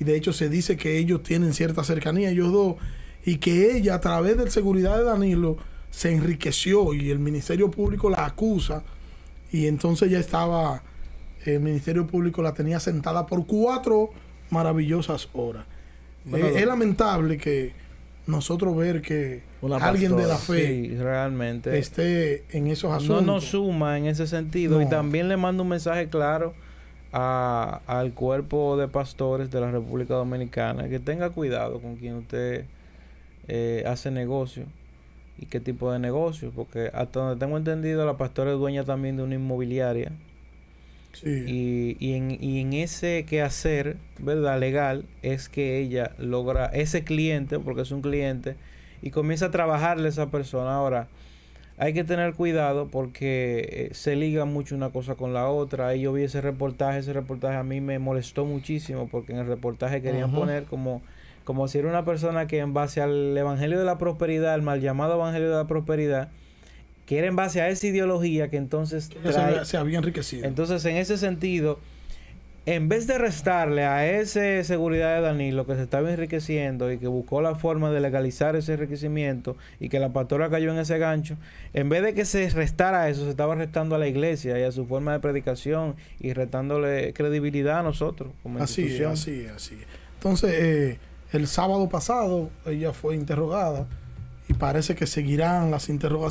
y de hecho se dice que ellos tienen cierta cercanía ellos dos y que ella a través del seguridad de Danilo se enriqueció y el Ministerio Público la acusa y entonces ya estaba el Ministerio Público la tenía sentada por cuatro maravillosas horas Bueno, Eh, es lamentable que nosotros ver que Una alguien de la fe Sí, realmente. esté en esos no asuntos nos suma en ese sentido y No. también le mando un mensaje claro a- al cuerpo de pastores de la República Dominicana que tenga cuidado con quien usted eh, hace negocio y qué tipo de negocio porque hasta donde tengo entendido la pastora es dueña también de una inmobiliaria Sí. y, y en, y en ese quehacer, ¿verdad? Legal, es que ella logra ese cliente, porque es un cliente, y comienza a trabajarle a esa persona. Ahora, hay que tener cuidado porque eh, se liga mucho una cosa con la otra. Ahí yo vi ese reportaje, ese reportaje a mí me molestó muchísimo porque en el reportaje querían poner como, como si era una persona que en base al Evangelio de la Prosperidad, el mal llamado Evangelio de la Prosperidad, que era en base a esa ideología que entonces se, trae- había, se había enriquecido entonces, en ese sentido, en vez de restarle a ese seguridad de Danilo que se estaba enriqueciendo y que buscó la forma de legalizar ese enriquecimiento y que la pastora cayó en ese gancho, en vez de que se restara eso, se estaba restando a la iglesia y a su forma de predicación y restándole credibilidad a nosotros como Así es, así es, así es. Entonces, eh, el sábado pasado ella fue interrogada y parece que seguirán las interrogaciones.